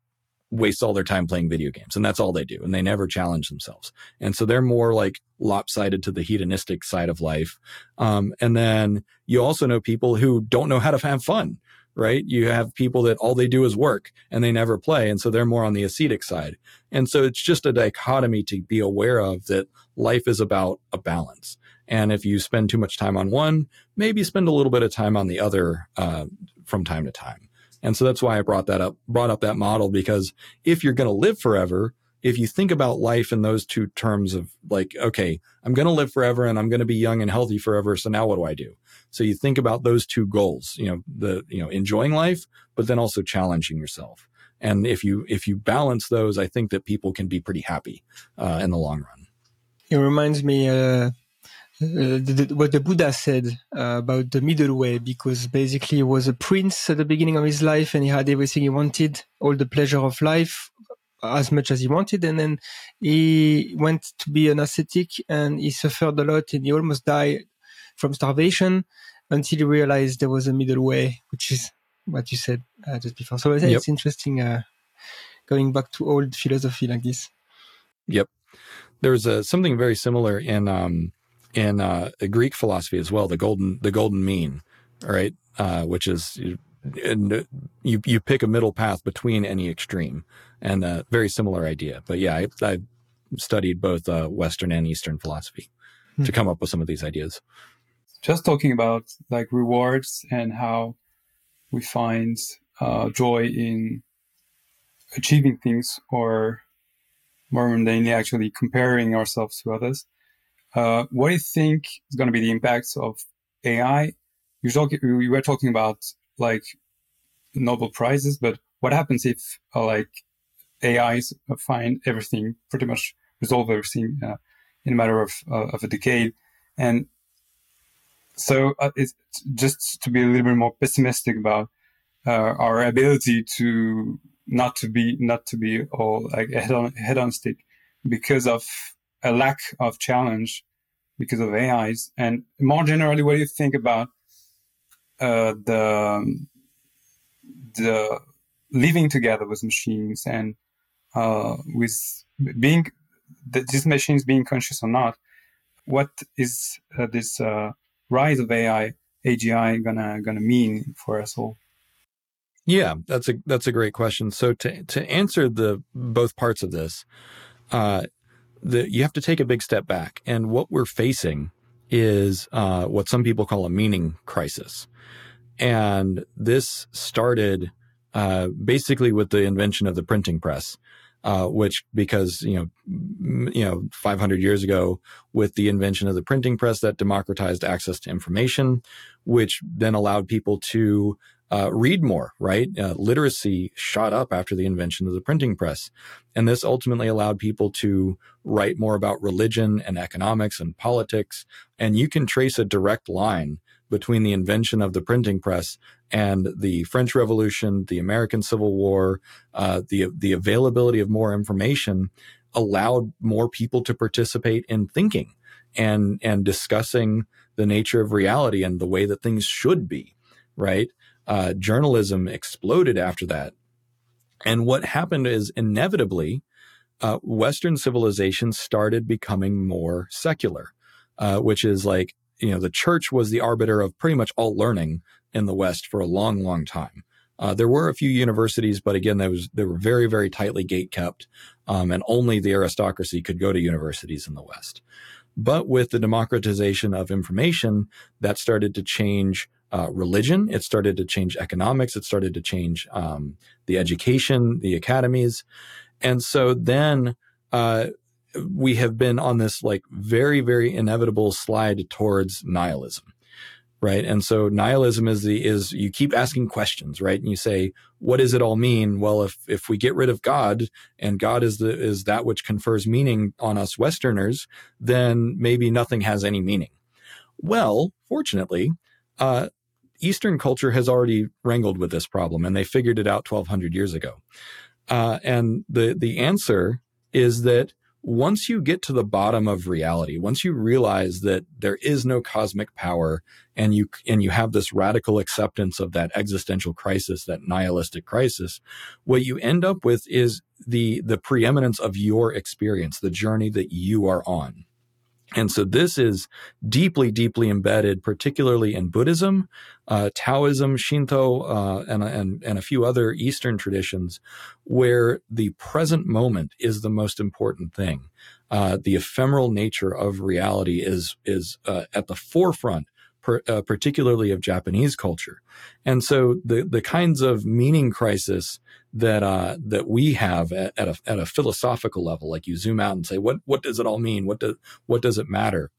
wastes all their time playing video games and that's all they do and they never challenge themselves. And so they're more like lopsided to the hedonistic side of life. Um, and then you also know people who don't know how to have fun right? You have people that all they do is work and they never play and so they're more on the ascetic side. And so it's just a dichotomy to be aware of that life is about a balance and if you spend too much time on one, maybe spend a little bit of time on the other uh, from time to time. And so that's why I brought that up, brought up that model because if you're going to live forever, if you think about life in those two terms of like, okay, I'm going to live forever and I'm going to be young and healthy forever. So now what do I do? So you think about those two goals, you know, the, you know, enjoying life, but then also challenging yourself. And if you, if you balance those, I think that people can be pretty happy uh, in the long run. It reminds me, uh, uh, the, what the Buddha said uh, about the middle way, because basically he was a prince at the beginning of his life and he had everything he wanted, all the pleasure of life as much as he wanted. And then he went to be an ascetic and he suffered a lot and he almost died from starvation until he realized there was a middle way, which is what you said uh, just before. So yep. it's interesting uh, going back to old philosophy like this. Yep. There's a, something very similar in um, in uh, Greek philosophy as well, the golden the golden mean, right? Uh, which is and you you pick a middle path between any extreme, and a very similar idea. But yeah, I, I studied both uh, Western and Eastern philosophy hmm. to come up with some of these ideas. Just talking about like rewards and how we find uh, joy in achieving things, or more mundanely, actually comparing ourselves to others. Uh, what do you think is going to be the impacts of AI? You were talking about like Nobel prizes, but what happens if uh, like AIs find everything, pretty much resolve everything uh, in a matter of uh, of a decade? And so uh, it's just to be a little bit more pessimistic about our ability to not to be not to be all like head on hedonistic because of a lack of challenge because of AIs? And more generally, what do you think about uh, the the living together with machines and uh, with being the, these machines being conscious or not? What is uh, this uh, rise of AI AGI gonna gonna mean for us all? Yeah, that's a that's a great question. So to to answer the both parts of this, uh, the, you have to take a big step back. And what we're facing is uh, what some people call a meaning crisis. And this started uh, basically with the invention of the printing press. Uh, which because you know m- you know 500 years ago with the invention of the printing press that democratized access to information which then allowed people to uh, read more, right? Uh, literacy shot up after the invention of the printing press. And this ultimately allowed people to write more about religion and economics and politics. And you can trace a direct line between the invention of the printing press and the French Revolution, the American Civil War, uh, the the availability of more information allowed more people to participate in thinking and and discussing the nature of reality and the way that things should be, right? Uh, journalism exploded after that. And what happened is inevitably, uh, Western civilization started becoming more secular, uh, which is like, you know, the church was the arbiter of pretty much all learning in the West for a long, long time. Uh, there were a few universities, but again, there was they were very, very tightly gate kept, um, and only the aristocracy could go to universities in the West. But with the democratization of information, that started to change uh, religion. It started to change economics. It started to change um, the education, the academies. And so then uh, we have been on this like very, very inevitable slide towards nihilism right and so nihilism is the is you keep asking questions right and you say what does it all mean well if if we get rid of god and god is the is that which confers meaning on us westerners then maybe nothing has any meaning well fortunately uh, eastern culture has already wrangled with this problem and they figured it out 1200 years ago uh, and the the answer is that once you get to the bottom of reality, once you realize that there is no cosmic power and you and you have this radical acceptance of that existential crisis, that nihilistic crisis, what you end up with is the the preeminence of your experience, the journey that you are on. And so this is deeply, deeply embedded, particularly in Buddhism, uh, Taoism, Shinto, uh, and, and, and a few other Eastern traditions, where the present moment is the most important thing. Uh, the ephemeral nature of reality is is uh, at the forefront Per, uh, particularly of Japanese culture. And so the the kinds of meaning crisis that uh, that we have at, at, a at a philosophical level. Like you zoom out and say, what what does it all mean? What does what does it matter?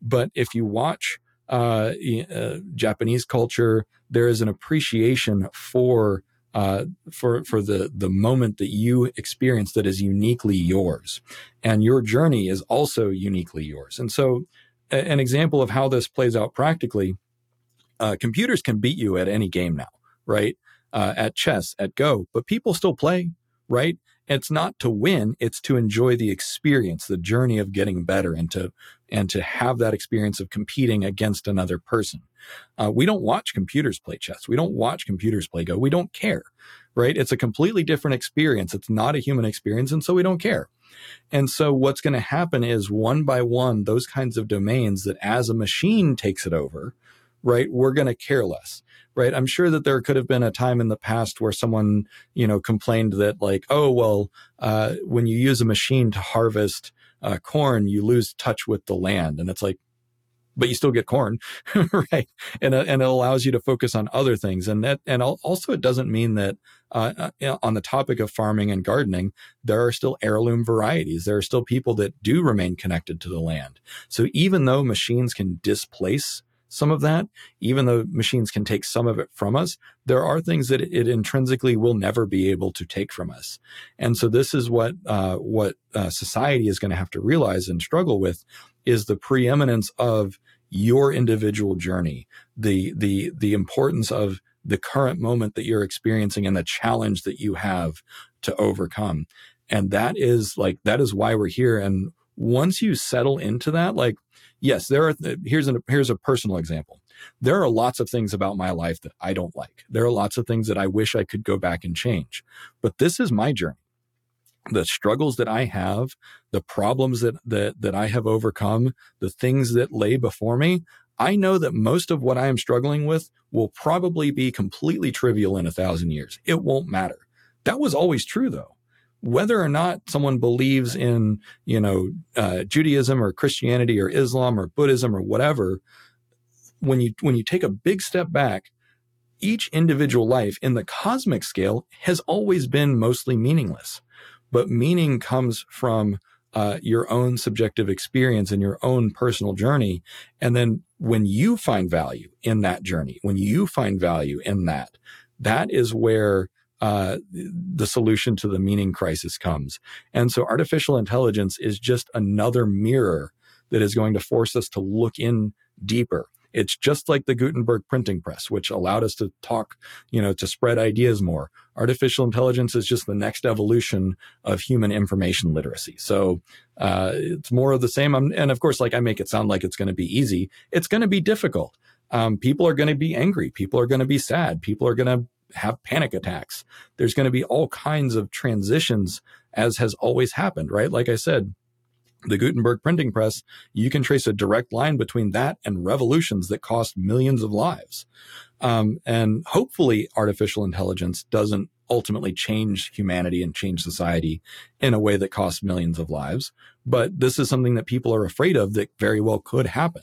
But if you watch uh, uh, Japanese culture, there is an appreciation for uh, for for the the moment that you experience that is uniquely yours, and your journey is also uniquely yours. And so, a, an example of how this plays out practically, uh, computers can beat you at any game now, right? uh, at chess, at Go, but people still play, right? It's not to win; it's to enjoy the experience, the journey of getting better, and to and to have that experience of competing against another person. Uh, we don't watch computers play chess. We don't watch computers play Go. We don't care, right? It's a completely different experience. It's not a human experience, and so we don't care. And so what's going to happen is one by one, those kinds of domains that as a machine takes it over, right? We're going to care less right? I'm sure that there could have been a time in the past where someone, you know, complained that like, oh, well, uh, when you use a machine to harvest uh, corn, you lose touch with the land. And it's like, but you still get corn, right? And, uh, and it allows you to focus on other things. And that, and also it doesn't mean that, uh, uh on the topic of farming and gardening, there are still heirloom varieties. There are still people that do remain connected to the land. So even though machines can displace some of that, even though machines can take some of it from us, there are things that it intrinsically will never be able to take from us. And so this is what uh, what uh, society is going to have to realize and struggle with is the preeminence of your individual journey, the the the importance of the current moment that you're experiencing and the challenge that you have to overcome. And that is like that is why we're here. And once you settle into that, like yes, there are, here's, an, here's a personal example. There are lots of things about my life that I don't like. There are lots of things that I wish I could go back and change. But this is my journey. The struggles that I have, the problems that, that, that I have overcome, the things that lay before me, I know that most of what I am struggling with will probably be completely trivial in a thousand years. It won't matter. That was always true though whether or not someone believes in, you know, uh, Judaism or Christianity or Islam or Buddhism or whatever, when you when you take a big step back, each individual life in the cosmic scale has always been mostly meaningless. But meaning comes from uh, your own subjective experience and your own personal journey. And then when you find value in that journey, when you find value in that, that is where uh, the solution to the meaning crisis comes. And so artificial intelligence is just another mirror that is going to force us to look in deeper. It's just like the Gutenberg printing press, which allowed us to talk, you know, to spread ideas more. Artificial intelligence is just the next evolution of human information literacy. So uh, it's more of the same. I'm, and of course, like I make it sound like it's going to be easy. It's going to be difficult. Um, people are going to be angry. People are going to be sad. People are going to have panic attacks. There's going to be all kinds of transitions as has always happened, right? Like I said, the Gutenberg printing press, you can trace a direct line between that and revolutions that cost millions of lives. Um, and hopefully, artificial intelligence doesn't ultimately change humanity and change society in a way that costs millions of lives. But this is something that people are afraid of that very well could happen.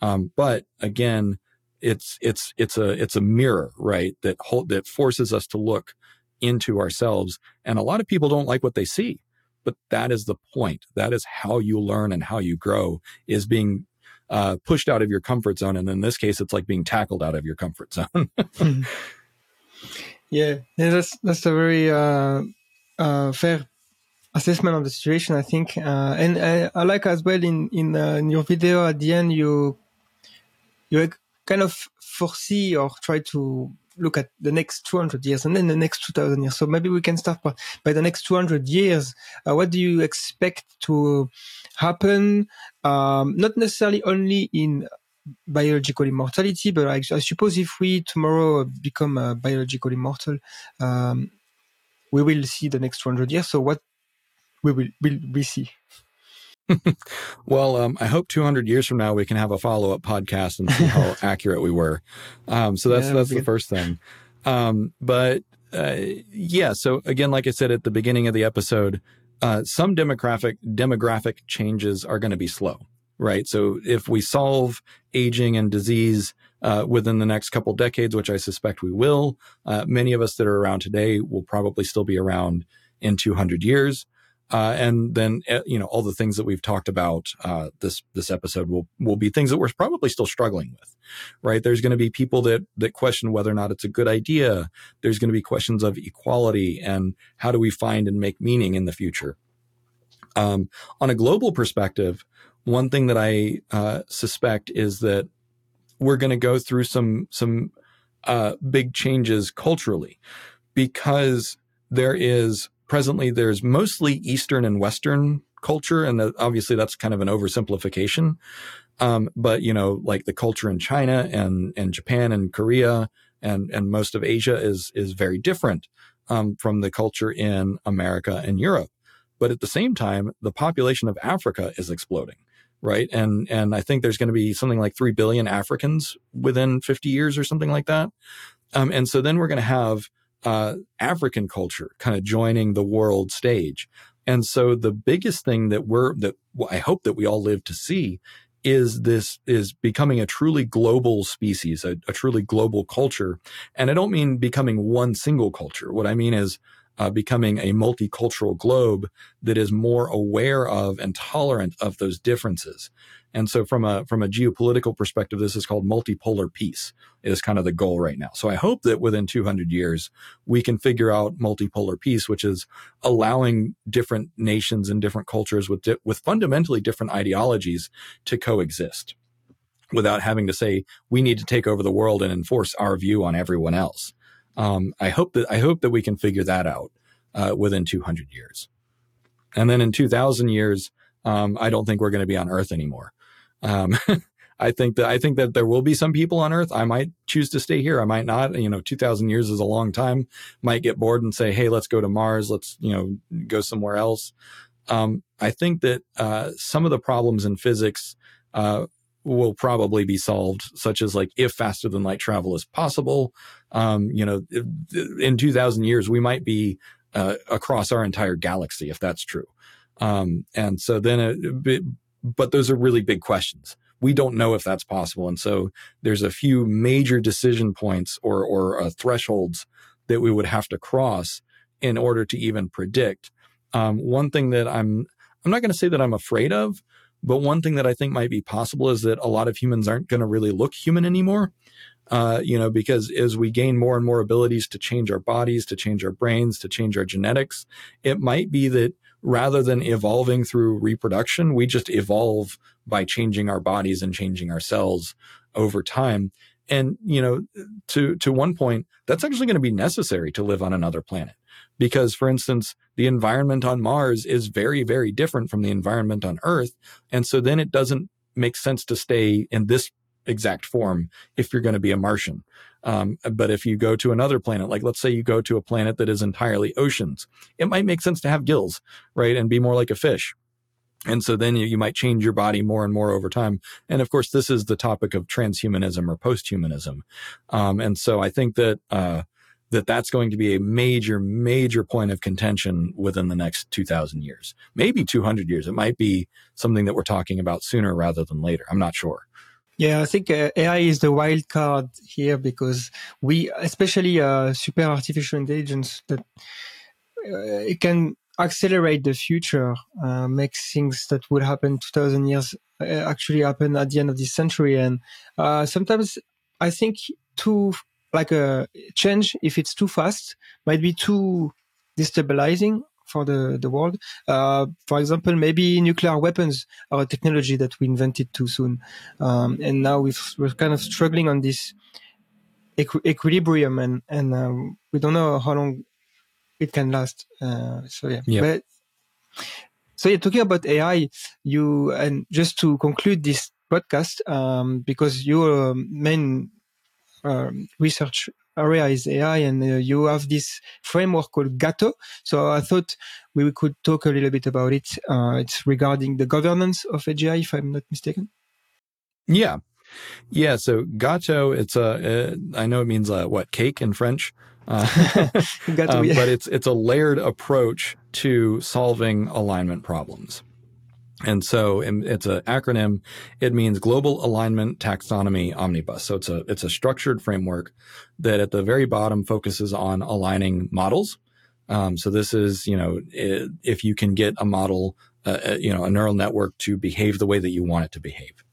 Um, but again, it's it's it's a it's a mirror, right? That hold, that forces us to look into ourselves. And a lot of people don't like what they see but that is the point. That is how you learn and how you grow is being uh, pushed out of your comfort zone. And in this case, it's like being tackled out of your comfort zone. yeah, yeah, that's that's a very uh, uh, fair assessment of the situation, I think. Uh, and I, I, like as well in in, uh, in, your video at the end, you you kind of foresee or try to look at the next 200 years and then the next 2000 years. So maybe we can start by, by the next 200 years. Uh, what do you expect to happen? Um, not necessarily only in biological immortality, but I, I suppose if we tomorrow become uh, biological immortal, um, we will see the next 200 years. So what we will, will we see? well, um, I hope 200 years from now we can have a follow up podcast and see how accurate we were. Um, so that's yeah, that's the good. first thing. Um, but uh, yeah, so again, like I said at the beginning of the episode, uh, some demographic demographic changes are going to be slow, right? So if we solve aging and disease uh, within the next couple decades, which I suspect we will, uh, many of us that are around today will probably still be around in 200 years. Uh, and then uh, you know all the things that we've talked about uh, this this episode will will be things that we're probably still struggling with, right? There's going to be people that that question whether or not it's a good idea. There's going to be questions of equality and how do we find and make meaning in the future. Um, on a global perspective, one thing that I uh, suspect is that we're going to go through some some uh, big changes culturally because there is presently there's mostly Eastern and Western culture, and obviously that's kind of an oversimplification. Um, but you know, like the culture in China and and Japan and Korea and and most of Asia is is very different um, from the culture in America and Europe. But at the same time, the population of Africa is exploding, right? And and I think there's going to be something like three billion Africans within 50 years or something like that. Um, and so then we're going to have uh, African culture kind of joining the world stage. And so the biggest thing that we're, that I hope that we all live to see is this is becoming a truly global species, a, a truly global culture. And I don't mean becoming one single culture. What I mean is uh, becoming a multicultural globe that is more aware of and tolerant of those differences. And so from a from a geopolitical perspective, this is called multipolar peace is kind of the goal right now. So I hope that within 200 years, we can figure out multipolar peace, which is allowing different nations and different cultures with, di- with fundamentally different ideologies to coexist without having to say, we need to take over the world and enforce our view on everyone else. Um, I hope that, I hope that we can figure that out, uh, within 200 years. And then in 2000 years, um, I don't think we're going to be on Earth anymore. Um, I think that I think that there will be some people on Earth. I might choose to stay here. I might not. You know, two thousand years is a long time. Might get bored and say, "Hey, let's go to Mars. Let's you know go somewhere else." Um, I think that uh, some of the problems in physics uh, will probably be solved, such as like if faster than light travel is possible. Um, you know, in two thousand years, we might be uh, across our entire galaxy if that's true. Um, and so then, it, but those are really big questions. We don't know if that's possible. And so there's a few major decision points or, or uh, thresholds that we would have to cross in order to even predict. Um, one thing that I'm, I'm not going to say that I'm afraid of, but one thing that I think might be possible is that a lot of humans aren't going to really look human anymore. Uh, you know, because as we gain more and more abilities to change our bodies, to change our brains, to change our genetics, it might be that rather than evolving through reproduction, we just evolve by changing our bodies and changing our cells over time. And, you know, to, to one point, that's actually going to be necessary to live on another planet. Because, for instance, the environment on Mars is very, very different from the environment on Earth. And so then it doesn't make sense to stay in this exact form if you're going to be a Martian. Um, but if you go to another planet, like let's say you go to a planet that is entirely oceans, it might make sense to have gills, right? And be more like a fish. And so then you, you might change your body more and more over time. And of course, this is the topic of transhumanism or posthumanism. Um, and so I think that, uh, that that's going to be a major, major point of contention within the next 2000 years, maybe 200 years. It might be something that we're talking about sooner rather than later. I'm not sure. Yeah, I think uh, AI is the wild card here because we, especially uh, super artificial intelligence, that uh, it can accelerate the future, uh, make things that would happen 2000 years uh, actually happen at the end of this century. And uh, sometimes I think too, like a change, if it's too fast, might be too destabilizing for the, the world. Uh, for example, maybe nuclear weapons are a technology that we invented too soon. Um, and now we are kind of struggling on this equi- equilibrium and, and um, we don't know how long it can last. Uh, so yeah. Yep. But, so yeah, talking about AI, you, and just to conclude this podcast, um, because your main um, research area is AI, and uh, you have this framework called Gato. So I thought we could talk a little bit about it. Uh, it's regarding the governance of AGI, if I'm not mistaken. Yeah. Yeah. So Gato, it's a, uh, I know it means uh, what, cake in French? Uh, Gato, um, yeah. But it's, it's a layered approach to solving alignment problems. And so it's an acronym. It means Global Alignment Taxonomy Omnibus. So it's a it's a structured framework that at the very bottom focuses on aligning models. Um, so this is you know if you can get a model, uh, uh, you know, a neural network to behave the way that you want it to behave.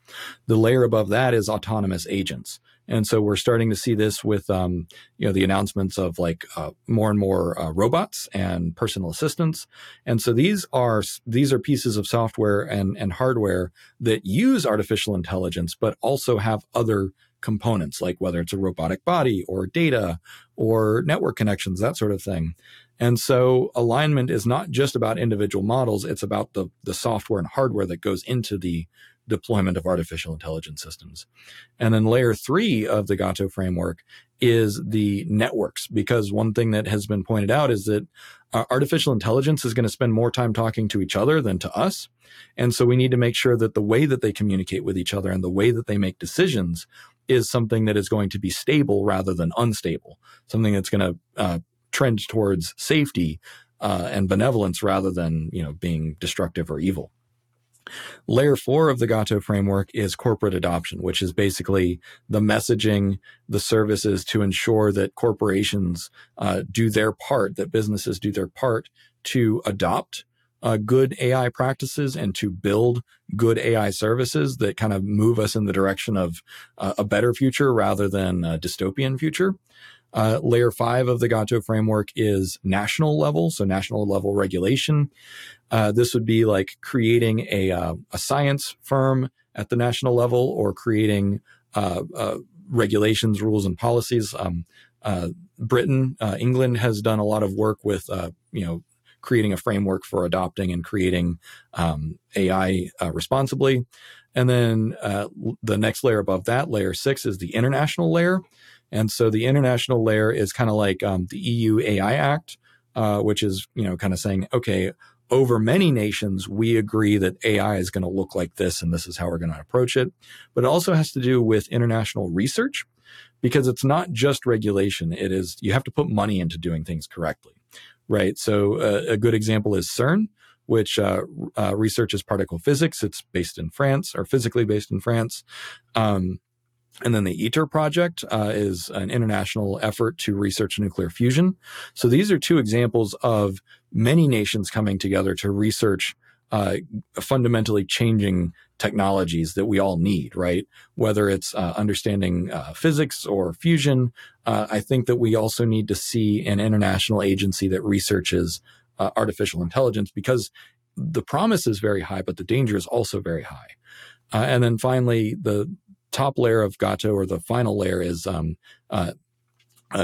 The layer above that is autonomous agents. And so we're starting to see this with, um, you know, the announcements of like uh, more and more uh, robots and personal assistants. And so these are these are pieces of software and and hardware that use artificial intelligence, but also have other components, like whether it's a robotic body or data or network connections, that sort of thing. And so alignment is not just about individual models; it's about the the software and hardware that goes into the deployment of artificial intelligence systems. And then layer three of the Gato framework is the networks, because one thing that has been pointed out is that uh, artificial intelligence is going to spend more time talking to each other than to us. And so we need to make sure that the way that they communicate with each other and the way that they make decisions is something that is going to be stable rather than unstable, something that's going to uh, trend towards safety uh, and benevolence rather than you know being destructive or evil. Layer four of the Gato framework is corporate adoption, which is basically the messaging, the services to ensure that corporations uh, do their part, that businesses do their part to adopt uh, good AI practices and to build good AI services that kind of move us in the direction of uh, a better future rather than a dystopian future. Uh, layer five of the Gato framework is national level, so national level regulation. Uh, this would be like creating a uh, a science firm at the national level or creating uh, uh, regulations, rules, and policies. Um, uh, Britain, England has done a lot of work with you know creating a framework for adopting and creating um, AI responsibly. And then the next layer above that, layer six, is the international layer. And so the international layer is kind of like um, the EU AI Act, uh, which is you know kind of saying, okay, over many nations, we agree that AI is going to look like this, and this is how we're going to approach it. But it also has to do with international research, because it's not just regulation. It is you have to put money into doing things correctly, right? So uh, a good example is CERN which uh, uh, researches particle physics. It's based in France or physically based in France. Um, and then the ITER project uh, is an international effort to research nuclear fusion. So these are two examples of many nations coming together to research uh, fundamentally changing technologies that we all need, right? Whether it's uh, understanding uh, physics or fusion, uh, I think that we also need to see an international agency that researches uh, artificial intelligence because the promise is very high, but the danger is also very high. Uh, and then finally, the top layer of Gato or the final layer is um, uh,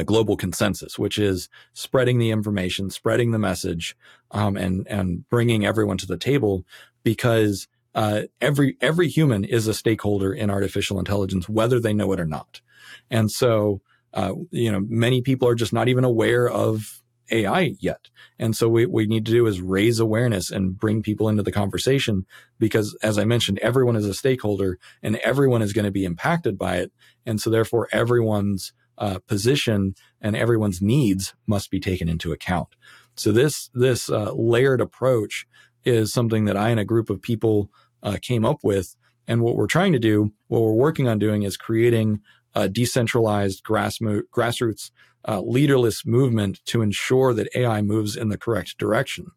global consensus, which is spreading the information, spreading the message, um, and and bringing everyone to the table, because uh, every every human is a stakeholder in artificial intelligence, whether they know it or not. And so, uh, you know, many people are just not even aware of AI yet. And so what we need to do is raise awareness and bring people into the conversation because as I mentioned, everyone is a stakeholder and everyone is going to be impacted by it. And so therefore everyone's uh, position and everyone's needs must be taken into account. So this, this uh, layered approach is something that I and a group of people uh, came up with. And what we're trying to do, what we're working on doing is creating a decentralized grass grassroots uh, leaderless movement to ensure that AI moves in the correct direction.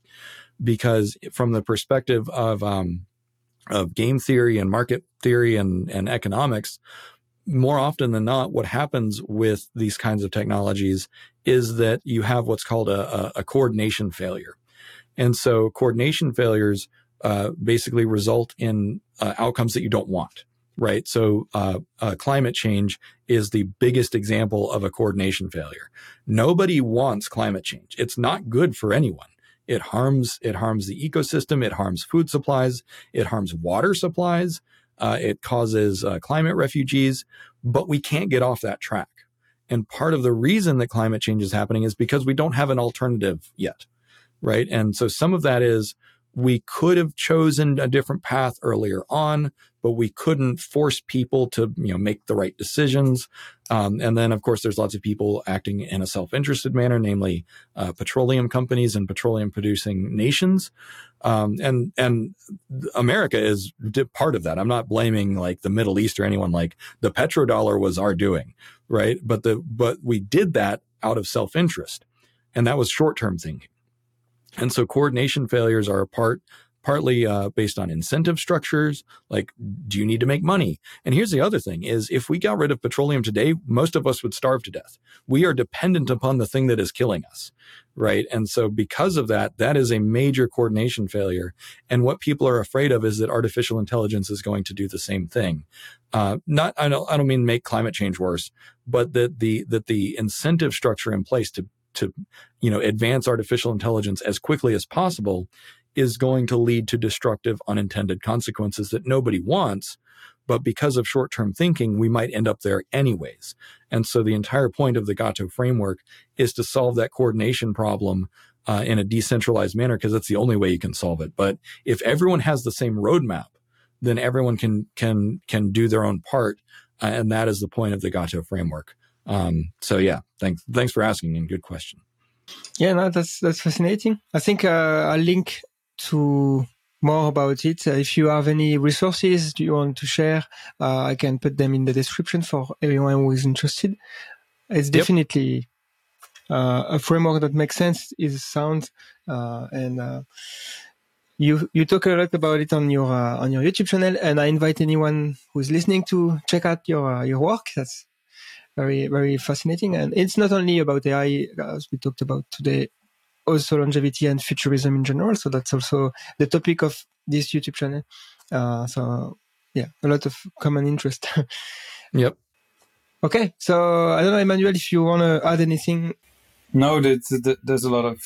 Because from the perspective of um, of game theory and market theory and, and economics, more often than not, what happens with these kinds of technologies is that you have what's called a, a, coordination failure. And so coordination failures uh, basically result in uh, outcomes that you don't want right? So, uh, uh, climate change is the biggest example of a coordination failure. Nobody wants climate change. It's not good for anyone. It harms, it harms the ecosystem. It harms food supplies. It harms water supplies. Uh, it causes uh, climate refugees, but we can't get off that track. And part of the reason that climate change is happening is because we don't have an alternative yet, right? And so some of that is we could have chosen a different path earlier on, but we couldn't force people to, you know, make the right decisions. Um, and then, of course, there's lots of people acting in a self-interested manner, namely uh, petroleum companies and petroleum-producing nations. Um, and and America is part of that. I'm not blaming like the Middle East or anyone. Like the petrodollar was our doing, right? But the but we did that out of self-interest, and that was short-term thinking. And so coordination failures are a part partly uh, based on incentive structures like do you need to make money? And here's the other thing is if we got rid of petroleum today most of us would starve to death. We are dependent upon the thing that is killing us right? And so because of that that is a major coordination failure. And what people are afraid of is that artificial intelligence is going to do the same thing. Uh, not I don't, I don't mean make climate change worse but that the that the incentive structure in place to to you know advance artificial intelligence as quickly as possible is going to lead to destructive unintended consequences that nobody wants but because of short-term thinking we might end up there anyways. And so the entire point of the GATO framework is to solve that coordination problem uh, in a decentralized manner because that's the only way you can solve it. But if everyone has the same roadmap then everyone can can can do their own part uh, and that is the point of the GATO framework um, so yeah, thanks thanks for asking and good question. Yeah, no, that's that's fascinating. I think uh, I'll link to more about it. Uh, if you have any resources you want to share, uh, I can put them in the description for everyone who is interested. It's definitely yep. uh, a framework that makes sense, is sound, uh, and uh, you you talk a lot about it on your uh, on your YouTube channel. And I invite anyone who is listening to check out your your work. That's very very fascinating. And it's not only about AI as we talked about today, also longevity and futurism in general. So that's also the topic of this YouTube channel. Uh, so yeah, a lot of common interest. yep. Okay, so I don't know, Emmanuel, if you want to add anything. No, there's a lot of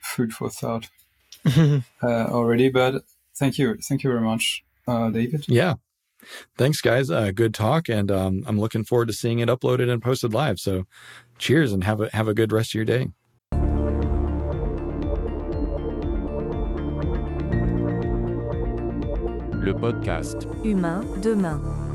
food for thought uh, already, but thank you, thank you very much, uh, David. Yeah, Thanks, guys. Uh, good talk, and um, I'm looking forward to seeing it uploaded and posted live. So, cheers, and have a have a good rest of your day. Le podcast Humain demain.